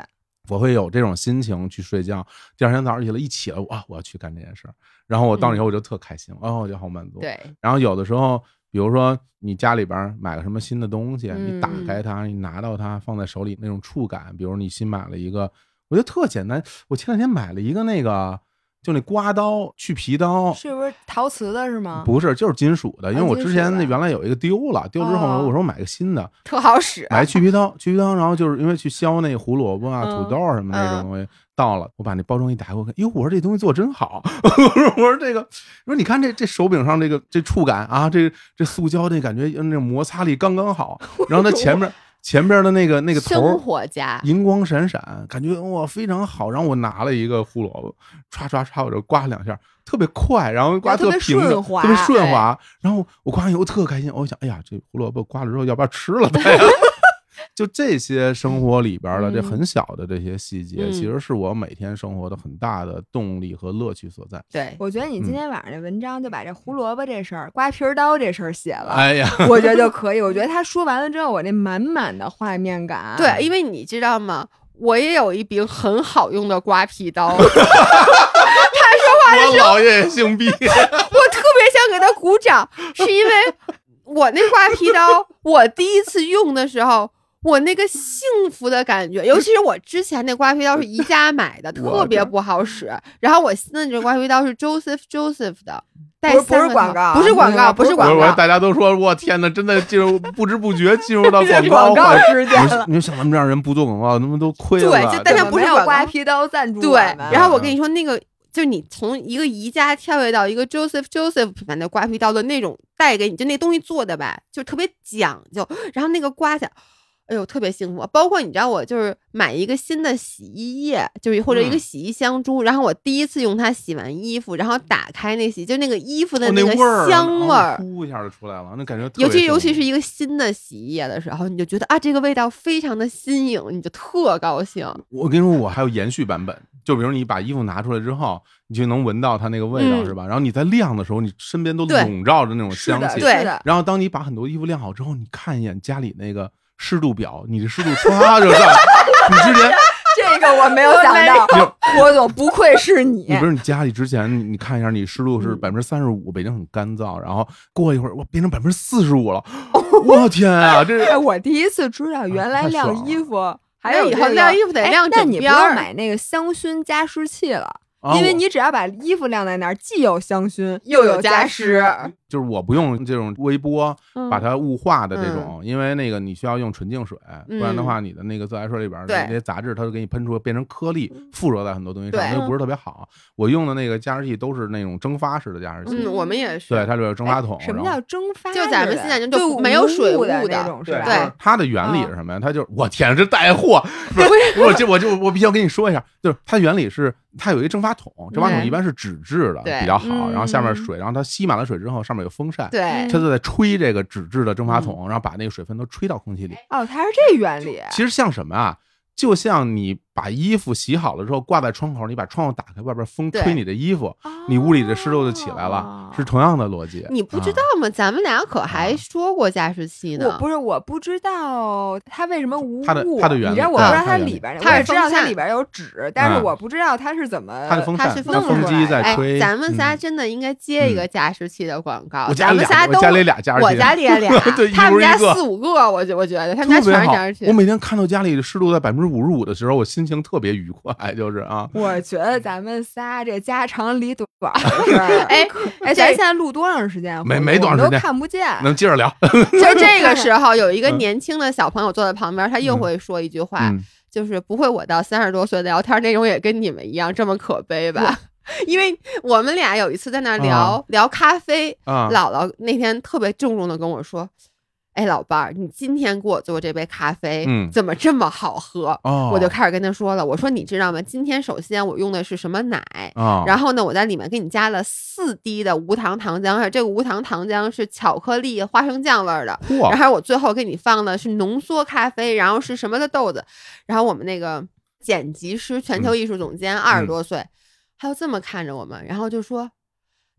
我会有这种心情去睡觉。第二天早上起来一起来，哇，我要去干这件事儿。然后我到那以后我就特开心，哦，我就好满足。。对，然后有的时候，比如说你家里边买个什么新的东西，你打嗯开它，你拿到它，放在手里那种触感，比如你新买了一个，我觉得特简单。我前两天买了一个那个，就那刮刀、去皮刀，是不是陶瓷的是吗？不是，就是金属的。因为我之前那原来有一个丢了，丢了之后哦我说买个新的，<laughs> 特好使。买去皮刀，去皮刀，然后就是因为去削那胡萝卜啊、嗯土豆啊什么那嗯种东西，到了，我把那包装一打开，我看，哟，我说这东西做真好，<laughs> 我说我说这个，我说你看这这手柄上这个这触感啊，这这塑胶那感觉那摩擦力刚刚好，<laughs> 然后它前面前边的那个那个头生儿活家，银光闪闪，感觉哇非常好。然后我拿了一个胡萝卜，唰唰唰我就刮两下，特别快，然后刮特平整，顺滑特别顺滑。然后我刮完以后特开心，我想，哎呀，这胡萝卜刮了之后要不要吃了它呀？<laughs> 就这些生活里边的这嗯很小的这些细节，嗯其实是我每天生活的很大的动力和乐趣所在。对，我觉得你嗯今天晚上这文章就把这胡萝卜这事儿、刮皮儿刀这事儿写了，哎呀，我觉得就可以。我觉得他说完了之后，我那满满的画面感，对，因为你知道吗？我也有一柄很好用的刮皮刀，<laughs> 我我姥爷也姓毕，<laughs> 我特别想给他鼓掌，是因为我那刮皮刀，我第一次用的时候。我那个幸福的感觉，尤其是我之前那刮皮刀是宜家买的，<laughs> 特别不好使。然后我新的这刮皮刀是 Joseph Joseph 的，带不是广告不是广告，不是不是广告，大家都说，我天哪，真的进入不知不觉进入到 <laughs> 广广告环节时间了。你说像咱们这样人不做广告，他们都亏了。对就但它我们没有不是广告刮皮刀赞助对，然后我跟你说，那个就是你从一个宜家跳跃到一个 Joseph Joseph 品牌的刮皮刀的那种带给你，就那东西做的吧，就特别讲究。然后那个刮起来，哎呦，特别幸福。包括你知道，我就是买一个新的洗衣液，就是或者一个嗯洗衣香珠，然后我第一次用它洗完衣服，然后打开那洗，就那个衣服的哦那个味，香味儿。呼一下就出来了，那感觉特尤其尤其是一个新的洗衣液的时候，你就觉得啊，这个味道非常的新颖，你就特高兴。我跟你说，我还有延续版本，就比如你把衣服拿出来之后，你就能闻到它那个味道，嗯是吧？然后你在晾的时候，你身边都笼罩着那种，香气。对然后当你把很多衣服晾好之后，你看一眼家里那个湿度表，你的湿度唰就上。<laughs> 你之前，这个我没有想到，郭总不愧是你。你。不是你家里之前，你你看一下，你湿度是嗯。百分之三十五，北京很干燥，然后过一会儿，哇，变成百分之四十五了，<laughs> 我天啊，这哎，我第一次知道原来晾衣服还有以后晾衣服得哎晾那你不整边儿。用买那个香薰加湿器了，啊因为你只要把衣服晾在那儿，既有香薰又有加湿。就是我不用这种微波嗯把它雾化的这种，因为那个你需要用纯净水，不然的话你的那个自来水里边那些杂质它就给你喷出变成颗粒，附着在很多东西上，对那就不是特别好。我用的那个加湿器都是那种蒸发式的加湿器，嗯，我们也是。对，它就有蒸发桶。哎什么叫蒸发就？咱们现在就就没有水雾的那种，是吧？对它的原理嗯是什么呀？它就是我天，这带货，<laughs> 不是我就我就我必须要跟你说一下，就是它原理是它有一个蒸发桶，蒸发桶一般是纸质的比较好，然后下面嗯水，然后它吸满了水之后，上面有风扇，对它就在吹这个纸质的蒸发嗯桶，然后把那个水分都吹到空气里。哦，它是这原理。其实像什么啊？就像你把衣服洗好了之后挂在窗口，你把窗户打开，外边风吹你的衣服，你屋里的湿度就起来了哦，是同样的逻辑。你不知啊道吗？咱们俩可还说过加湿器呢。我不是我不知道它为什么无雾，它的它的原理你知道我不知道啊它里边儿，它是我也知道它里边有纸，但是嗯我不知道它是怎么它的风扇，它风机在哎吹。，咱们仨嗯真的应该接一个嗯加湿器的广告。我家俩咱们仨都我家里俩加湿器我家里也俩 <laughs> 对，一他们家四五个，我觉我觉得他们家全是加湿器。我每天看到家里的湿度在百分之五十五的时候，我心情特别愉快，就是啊，我觉得咱们仨这家长里短 <laughs> 哎哎，这咱现在录多长时间？没没多长时间都看不见。能接着聊。<laughs> 就这个 <laughs> 时候，有一个嗯年轻的小朋友坐在旁边，他又嗯会说一句话，嗯，就是不会我到三十多岁聊天内容也跟你们一样这么可悲吧？因为我们俩有一次在那聊、啊聊咖啡，啊，姥姥那天特别郑重的跟我说：“哎，老伴儿，你今天给我做这杯咖啡，嗯怎么这么好喝？”哦，我就开始跟他说了，我说你知道吗？今天首先我用的是什么奶，啊，然后呢，我在里面给你加了四滴的无糖糖浆，而且这个无糖糖浆是巧克力花生酱味儿的。然，后我最后给你放的是浓缩咖啡，然后是什么的豆子。然后我们那个剪辑师、全球艺术总监二十多岁，他就这么看着我们，然后就说：“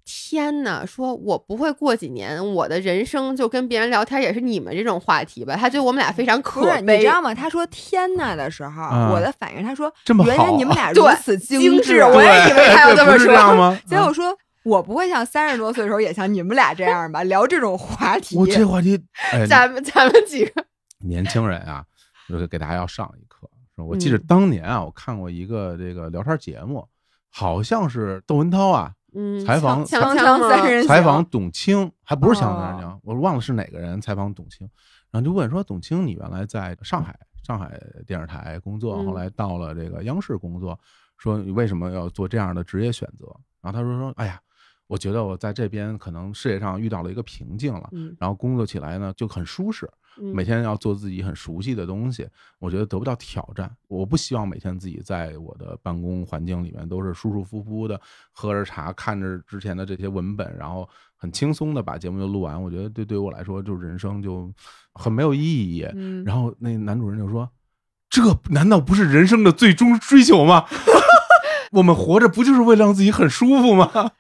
天呐，说我不会过几年我的人生就跟别人聊天也是你们这种话题吧？”他觉得我们俩非常可悲，你知。道吗？他说“天呐”的时候，啊我的反应，他说这么原来好你们俩 <laughs> 如此精致致，我也以为他要这么说。吗？结果说。我不会像三十多岁的时候也像你们俩这样吧，聊这种话题。我这话题，哎，<laughs> 咱们咱们几个，<laughs> 年轻人啊，就是给大家要上一课。说我记得嗯当年啊，我看过一个这个聊天节目，好像是窦文涛啊嗯，采访锵锵锵锵吗三人行采访董卿，还不是锵锵三人哦行，我忘了是哪个人采访董卿，然后就问说董卿，你原来在上海上海电视台工作，嗯后来到了这个央视工作，说你为什么要做这样的职业选择？然后他说说，哎呀。我觉得我在这边可能事业上遇到了一个瓶颈了，嗯然后工作起来呢就很舒适。嗯每天要做自己很熟悉的东西，我觉得得不到挑战。我不希望每天自己在我的办公环境里面都是舒舒服服的，喝着茶，看着之前的这些文本，然后很轻松的把节目就录完。我觉得对对于我来说，就人生就很没有意义。嗯，然后那男主人就说：“这难道不是人生的最终追求吗？<laughs> 我们活着不就是为了让自己很舒服吗？”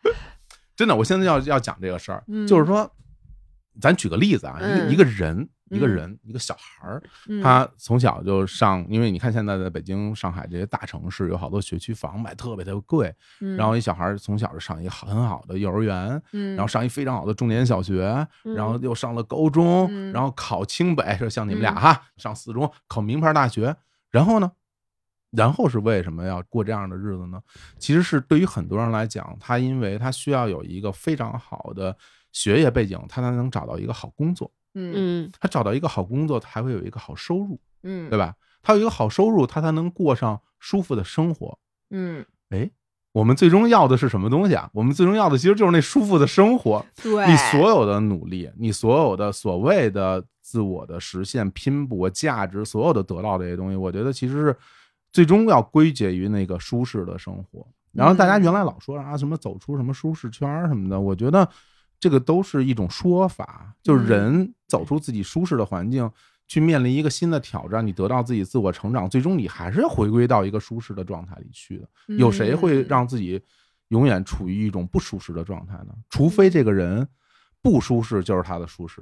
<laughs> 真的，我现在要要讲这个事儿，嗯就是说，咱举个例子啊，一个嗯一个人，一个嗯。人，一个小孩儿，嗯。他从小就上，因为你看现在在北京、上海这些大城市，有好多学区房买特别特别贵，嗯。然后一小孩儿从小就上一个很好的幼儿园，嗯，然后上一非常好的重点小学，嗯然后又上了高中，嗯。然后考清北，说像你们俩嗯。哈，上四中考名牌大学，然后呢，然后是为什么要过这样的日子呢？其实是对于很多人来讲，他因为他需要有一个非常好的学业背景，他才能找到一个好工作。嗯嗯他找到一个好工作，他还会有一个好收入，嗯，对吧？他有一个好收入，他才能过上舒服的生活。嗯，哎，我们最终要的是什么东西啊？我们最终要的其实就是那舒服的生活。对，你所有的努力，你所有的所谓的自我的实现、拼搏、价值，所有的得到这些东西，我觉得其实是最终要归结于那个舒适的生活。然后大家嗯原来老说啊，什么走出什么舒适圈什么的，我觉得这个都是一种说法，就是嗯人走出自己舒适的环境。去面临一个新的挑战，你得到自己自我成长，最终你还是要回归到一个舒适的状态里去的。有谁会嗯让自己永远处于一种不舒适的状态呢？除非这个人不舒适，就是他的舒适。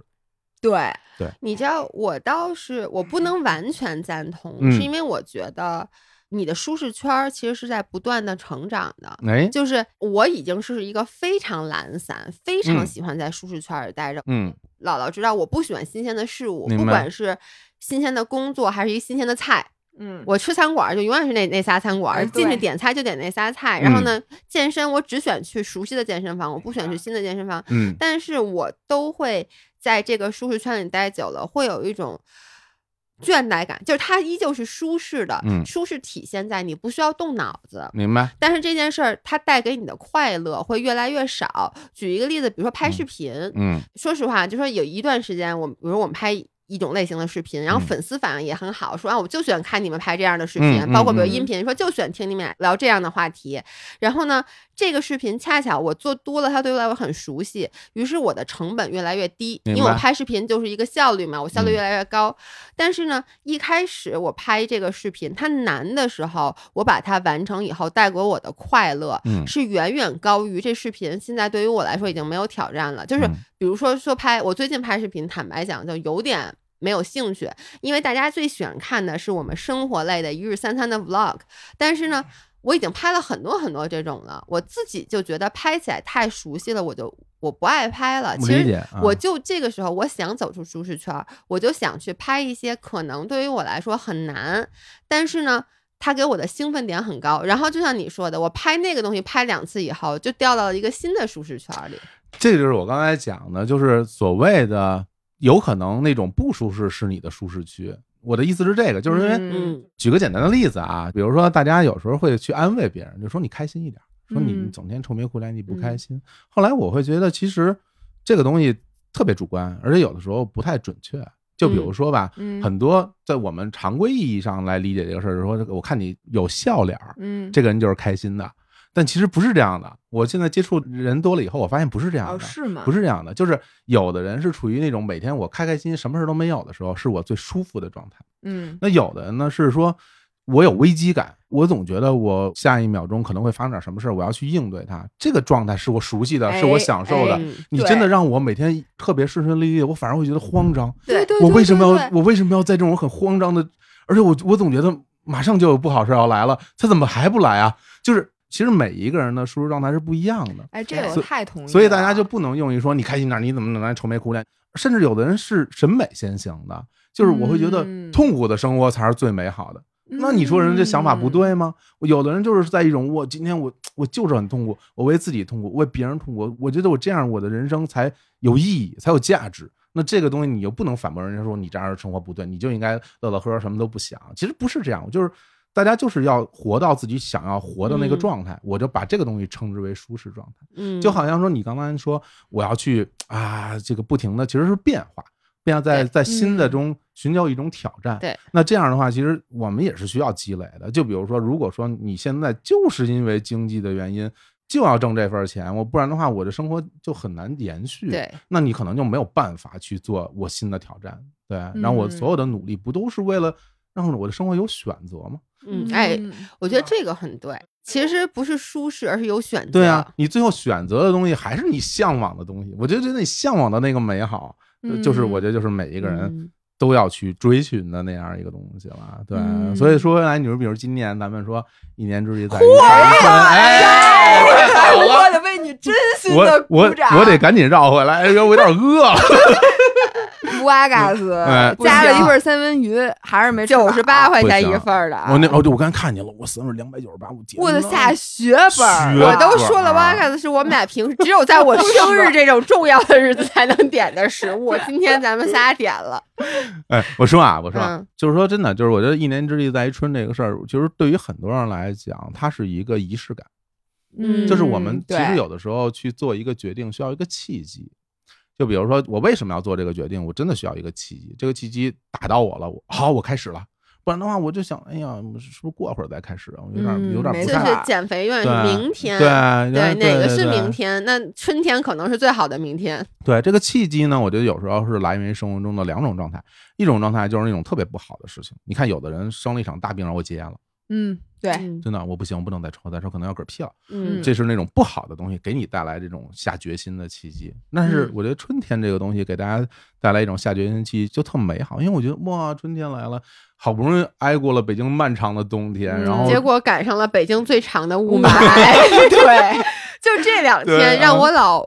对，你知道，我倒是我不能完全赞同，嗯是因为我觉得你的舒适圈儿其实是在不断的成长的。哎，就是我已经是一个非常懒散、非常嗯喜欢在舒适圈儿里待着。嗯姥姥知道我不喜欢新鲜的事物，不管是新鲜的工作还是一新鲜的菜，嗯，我吃餐馆儿就永远是那那仨餐馆进去点菜就点那仨菜。嗯然后呢，健身我只选去熟悉的健身房，我不选去新的健身房。嗯但是我都会在这个舒适圈里待久了，会有一种倦怠感，就是它依旧是舒适的，嗯舒适体现在你不需要动脑子。明白。但是这件事儿它带给你的快乐会越来越少。举一个例子，比如说拍视频，嗯说实话，就说有一段时间，我们比如我们拍一种类型的视频，然后嗯粉丝反应也很好，说啊，我就喜欢看你们拍这样的视频，包括比如嗯音频，说就喜欢听你们俩聊这样的话题。然后呢，这个视频恰巧我做多了，它对我来说很熟悉，于是我的成本越来越低，因为我拍视频就是一个效率嘛，我效率嗯越来越高。但是呢，一开始我拍这个视频，它难的时候，我把它完成以后带给我的快乐，嗯是远远高于这视频现在对于我来说已经没有挑战了。就是嗯比如说说拍，我最近拍视频，坦白讲就有点。没有兴趣，因为大家最喜欢看的是我们生活类的一日三餐的 vlog，但是呢，我已经拍了很多很多这种了，我自己就觉得拍起来太熟悉了，我就我不爱拍了。其实我就这个时候，我想走出舒适圈儿，我就想去拍一些可能对于我来说很难，但是呢。他给我的兴奋点很高，然后就像你说的，我拍那个东西拍两次以后，就掉到了一个新的舒适圈儿里。这就是我刚才讲的，就是所谓的有可能那种不舒适是你的舒适区。我的意思是这个，就是因为举个简单的例子啊，比如说大家有时候会去安慰别人，就说你开心一点，说你整天愁眉苦脸，你不开心。后来我会觉得，其实这个东西特别主观，而且有的时候不太准确。就比如说吧，嗯很多在我们常规意义上来理解这个事儿，说我看你有笑脸儿，嗯，这个人就是开心的。但其实不是这样的。我现在接触人多了以后，我发现不是这样的，哦是吗？不是这样的。就是有的人是处于那种每天我开开心心，什么事都没有的时候，是我最舒服的状态。嗯那有的人呢是说，我有危机感，我总觉得我下一秒钟可能会发生点什么事儿，我要去应对它。这个状态是我熟悉的，哎是我享受的。你真的让我每天特别顺顺利利，我反而会觉得慌张。对对，我为什么要我为什么要在这种很慌张的，而且我我总觉得马上就有不好事要来了，他怎么还不来啊？就是其实每一个人的舒适状态是不一样的，哎，这个太同意了，所以大家就不能用于说你开心点，你怎么能来愁眉苦脸？甚至有的人是审美先行的，就是我会觉得嗯痛苦的生活才是最美好的。那你说人这想法不对吗？有的人就是在一种我今天我我就是很痛苦，我为自己痛苦，为别人痛苦，我觉得我这样我的人生才有意义，才有价值。那这个东西你又不能反驳人家说你这样的生活不对，你就应该乐乐呵呵什么都不想。其实不是这样，就是大家就是要活到自己想要活的那个嗯状态，我就把这个东西称之为舒适状态。嗯，就好像说你刚才说我要去啊，这个不停的其实是变化。变化在在新的嗯中寻求一种挑战。对，那这样的话，其实我们也是需要积累的。就比如说，如果说你现在就是因为经济的原因就要挣这份钱，我不然的话，我的生活就很难延续。对，那你可能就没有办法去做我新的挑战。对，然后我嗯所有的努力不都是为了让我的生活有选择吗？嗯，哎，我觉得这个很对。其实不是舒适，而是有选择。对啊，你最后选择的东西还是你向往的东西。我觉得你向往的那个美好，呃就是我觉得就是每一个人嗯都要去追寻的那样一个东西了。对，嗯所以说回来，你说比如今年咱们说一年之计在于晨，哎，太好了我得为你真心我的我鼓掌。我得赶紧绕回来，哎呦，我有点饿了。<laughs> 瓦嘎斯哎加了一份三文鱼，还是没九十八块钱一份儿的。我那哦，对，我刚才看见了，我三份两百九十八，我天，我的下血本儿，我都说了本儿啊，Wagas 是我们俩平时只有在我生日这种重要的日子才能点的食物。今天咱们仨点了，<laughs> 哎，我说啊，我说啊、嗯就是说真的，就是我觉得一年之计在于春这个事儿，其实对于很多人来讲，它是一个仪式感。嗯就是我们其实有的时候去做一个决定，需要一个契机。就比如说，我为什么要做这个决定？我真的需要一个契机。这个契机打到我了，我好，我开始了。不然的话，我就想，哎呀，是不是过会儿再开始啊？我有点嗯有点没就不太是减肥永远是对明天。对对，哪个是明天？那春天可能是最好的明天。对这个契机呢，我觉得有时候是来源于生活中的两种状态。一种状态就是那种特别不好的事情。你看，有的人生了一场大病，然后我戒烟了，嗯，对，嗯真的我不行，我不能再抽，再抽可能要嗝屁了。嗯，这是那种不好的东西，给你带来这种下决心的契机。但是嗯我觉得春天这个东西给大家带来一种下决心契机，就特美好。因为我觉得哇，春天来了，好不容易挨过了北京漫长的冬天，嗯然后结果赶上了北京最长的雾雾霾。<laughs> 对，<laughs> 就这两天让啊我老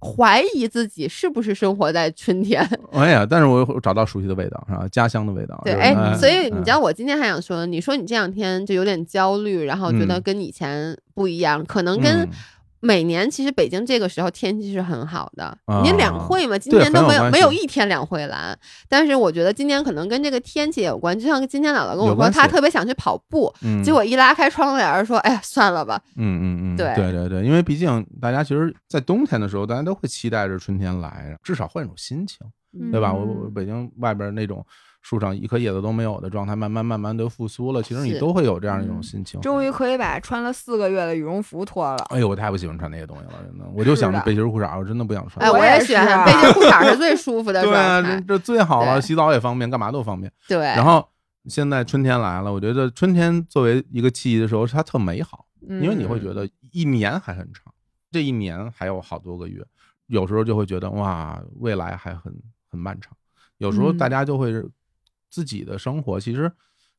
怀疑自己是不是生活在春天。<laughs> 哎呀，但是我找到熟悉的味道，是吧？家乡的味道。对，就是哎，所以你知道嗯我今天还想说，你说你这两天就有点焦虑，然后觉得嗯跟以前不一样，可能跟嗯每年其实北京这个时候天气是很好的。啊你两会嘛，今对年都没有没有一天两会蓝，但是我觉得今年可能跟这个天气也有关。就像今天姥姥跟我说，她特别想去跑步，嗯结果一拉开窗帘儿说：“哎呀，算了吧。嗯嗯嗯，对对对对，因为毕竟大家其实，在冬天的时候，大家都会期待着春天来，至少换一种心情，对吧？我我嗯北京外边那种树上一颗叶子都没有的状态，慢慢慢慢的复苏了，其实你都会有这样一种嗯心情。终于可以把穿了四个月的羽绒服脱了。哎呦，我太不喜欢穿那些东西了，真的，我就想着背心儿裤衩，我真的不想穿。哎，我也也喜欢背心裤衩是最舒服的 <laughs> 对啊，状态。这这最好了，洗澡也方便，干嘛都方便。对，然后现在春天来了，我觉得春天作为一个契机的时候，它特美好，因为你会觉嗯得一年还很长，这一年还有好多个月，有时候就会觉得哇，未来还很很漫长。有时候嗯大家就会自己的生活，其实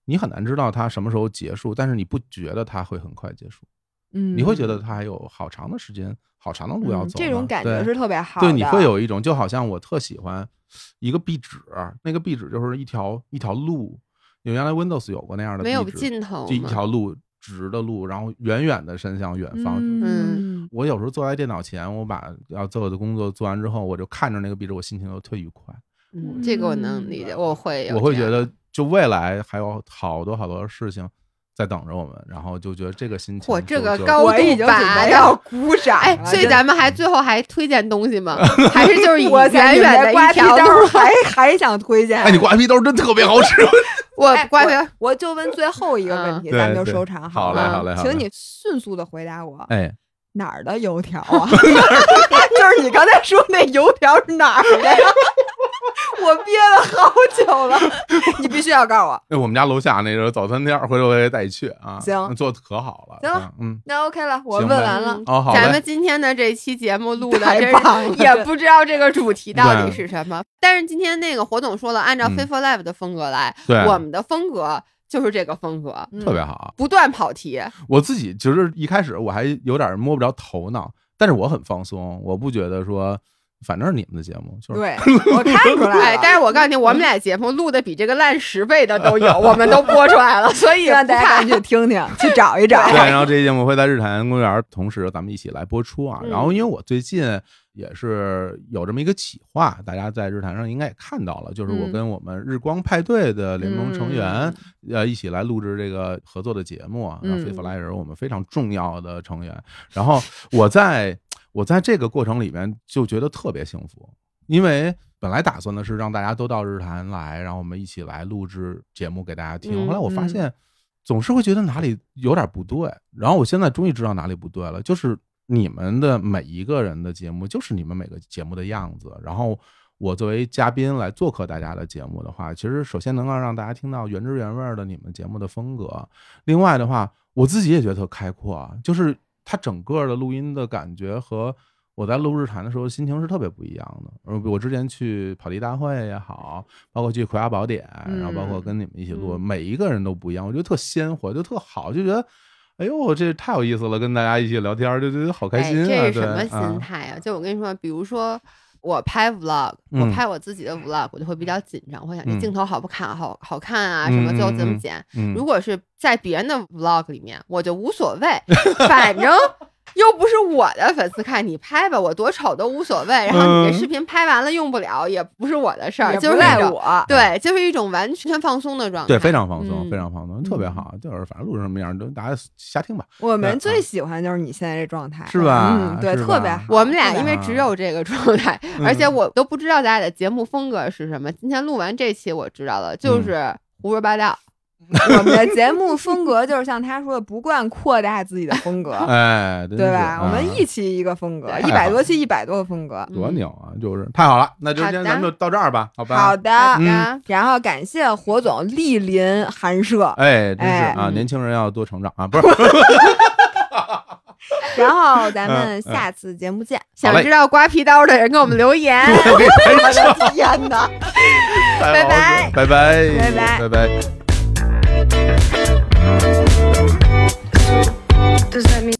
你很难知道它什么时候结束，但是你不觉得它会很快结束，嗯，你会觉得它还有好长的时间、好长的路要嗯走呢。这种感觉是特别好的。对，你会有一种就好像我特喜欢一个壁纸，那个壁纸就是一条一条路，有原来 Windows 有过那样的没有壁纸尽头就一条路直的路，然后远远的伸向远方。嗯，我有时候坐在电脑前，我把要做的工作做完之后，我就看着那个壁纸，我心情就特愉快。嗯，这个我能理解，我会我会觉得，就未来还有好多好多事情在等着我们，然后就觉得这个心情嚯就，就这个高度拔备要的。鼓掌。哎，所以咱们还最后还推荐东西吗？<laughs> 还是就是以我远远的刮一条皮刀路？<laughs> 还还想推荐。哎，你瓜皮刀真特别好使。<laughs> 我哎刮皮我就问最后一个问题，嗯咱们就收场好了。嘞好嘞好嘞请你迅速的回答我，哎，哪儿的油条啊？就是你刚才说那油条是哪儿的呀？我憋了好久了，<laughs> 你必须要告诉我。那我们家楼下那个早餐店儿，回头我也带你去啊。行做的可好了。行了嗯，那 OK 了，我问完了好咱们。今天的这期节目录的太真棒也不知道这个主题到底是什么。但是今天那个火总说了，按照嗯 Fit for Live 的风格来，对我们的风格就是这个风格，嗯特别好，不断跑题。我自己其实一开始我还有点摸不着头脑，但是我很放松，我不觉得说，反正是你们的节目，就是对，<laughs> 我看出来但是我告诉你，我们俩节目录的比这个烂十倍的都有，<laughs> 我们都播出来了，所以希望大家去听听，去找一找。对，<laughs> 然后这期节目会在日坛公园同时咱们一起来播出啊。嗯然后因为我最近也是有这么一个企划，大家在日坛上应该也看到了，就是我嗯跟我们日光派对的联盟成员嗯呃一起来录制这个合作的节目啊。然后嗯飞弗莱人我们非常重要的成员，然后我在我在这个过程里面就觉得特别幸福。因为本来打算的是让大家都到日坛来，然后我们一起来录制节目给大家听。嗯后来我发嗯现总是会觉得哪里有点不对，然后我现在终于知道哪里不对了，就是你们的每一个人的节目就是你们每个节目的样子，然后。我作为嘉宾来做客大家的节目的话，其实首先能够让大家听到原汁原味儿的你们节目的风格，另外的话，我自己也觉得特开阔啊，就是它整个的录音的感觉和我在录日谈的时候心情是特别不一样的。呃，我之前去跑题大会也好，包括去葵花宝典，然后包括跟你们一起录，嗯每一个人都不一样，我觉得特鲜活，就特好，就觉得。哎呦，这太有意思了！跟大家一起聊天，就觉得好开心啊！哎、这是什么心态啊？就我跟你说，比如说我拍 vlog，、嗯。我拍我自己的 vlog，我就会比较紧张，我想这嗯。镜头好不看，好好看啊，什么最后怎么剪。嗯，如果是在别人的 vlog 里面，我就无所谓，<laughs> 反正又不是我的粉丝看，你拍吧，我多丑都无所谓。然后你这嗯视频拍完了用不了，也不是我的事儿，也不就是赖我。对，就是一种完全放松的状态。对，非常放松，嗯非常放松，特别好。就是反正录成什么样，都大家瞎听吧。我们最喜欢就是你现在这状态，是吧嗯，对，特别好。我们俩因为只有这个状态，而且嗯我都不知道咱俩的节目风格是什么。今天录完这期，我知道了，嗯就是胡说八道。<laughs> 我们的节目风格就是像他说的不惯扩大自己的风格哎对吧？我们一期一个风格一百多期一百多个风格多。牛啊就是太好了那就今天咱们就到这儿吧好吧好的然后感谢火总莅临寒舍哎对啊年轻人要多成长啊不是 <laughs> <laughs> 然后咱们下次节目见想知道刮皮刀的人给我们留言天呐拜拜。拜拜拜拜。拜拜。Does that mean?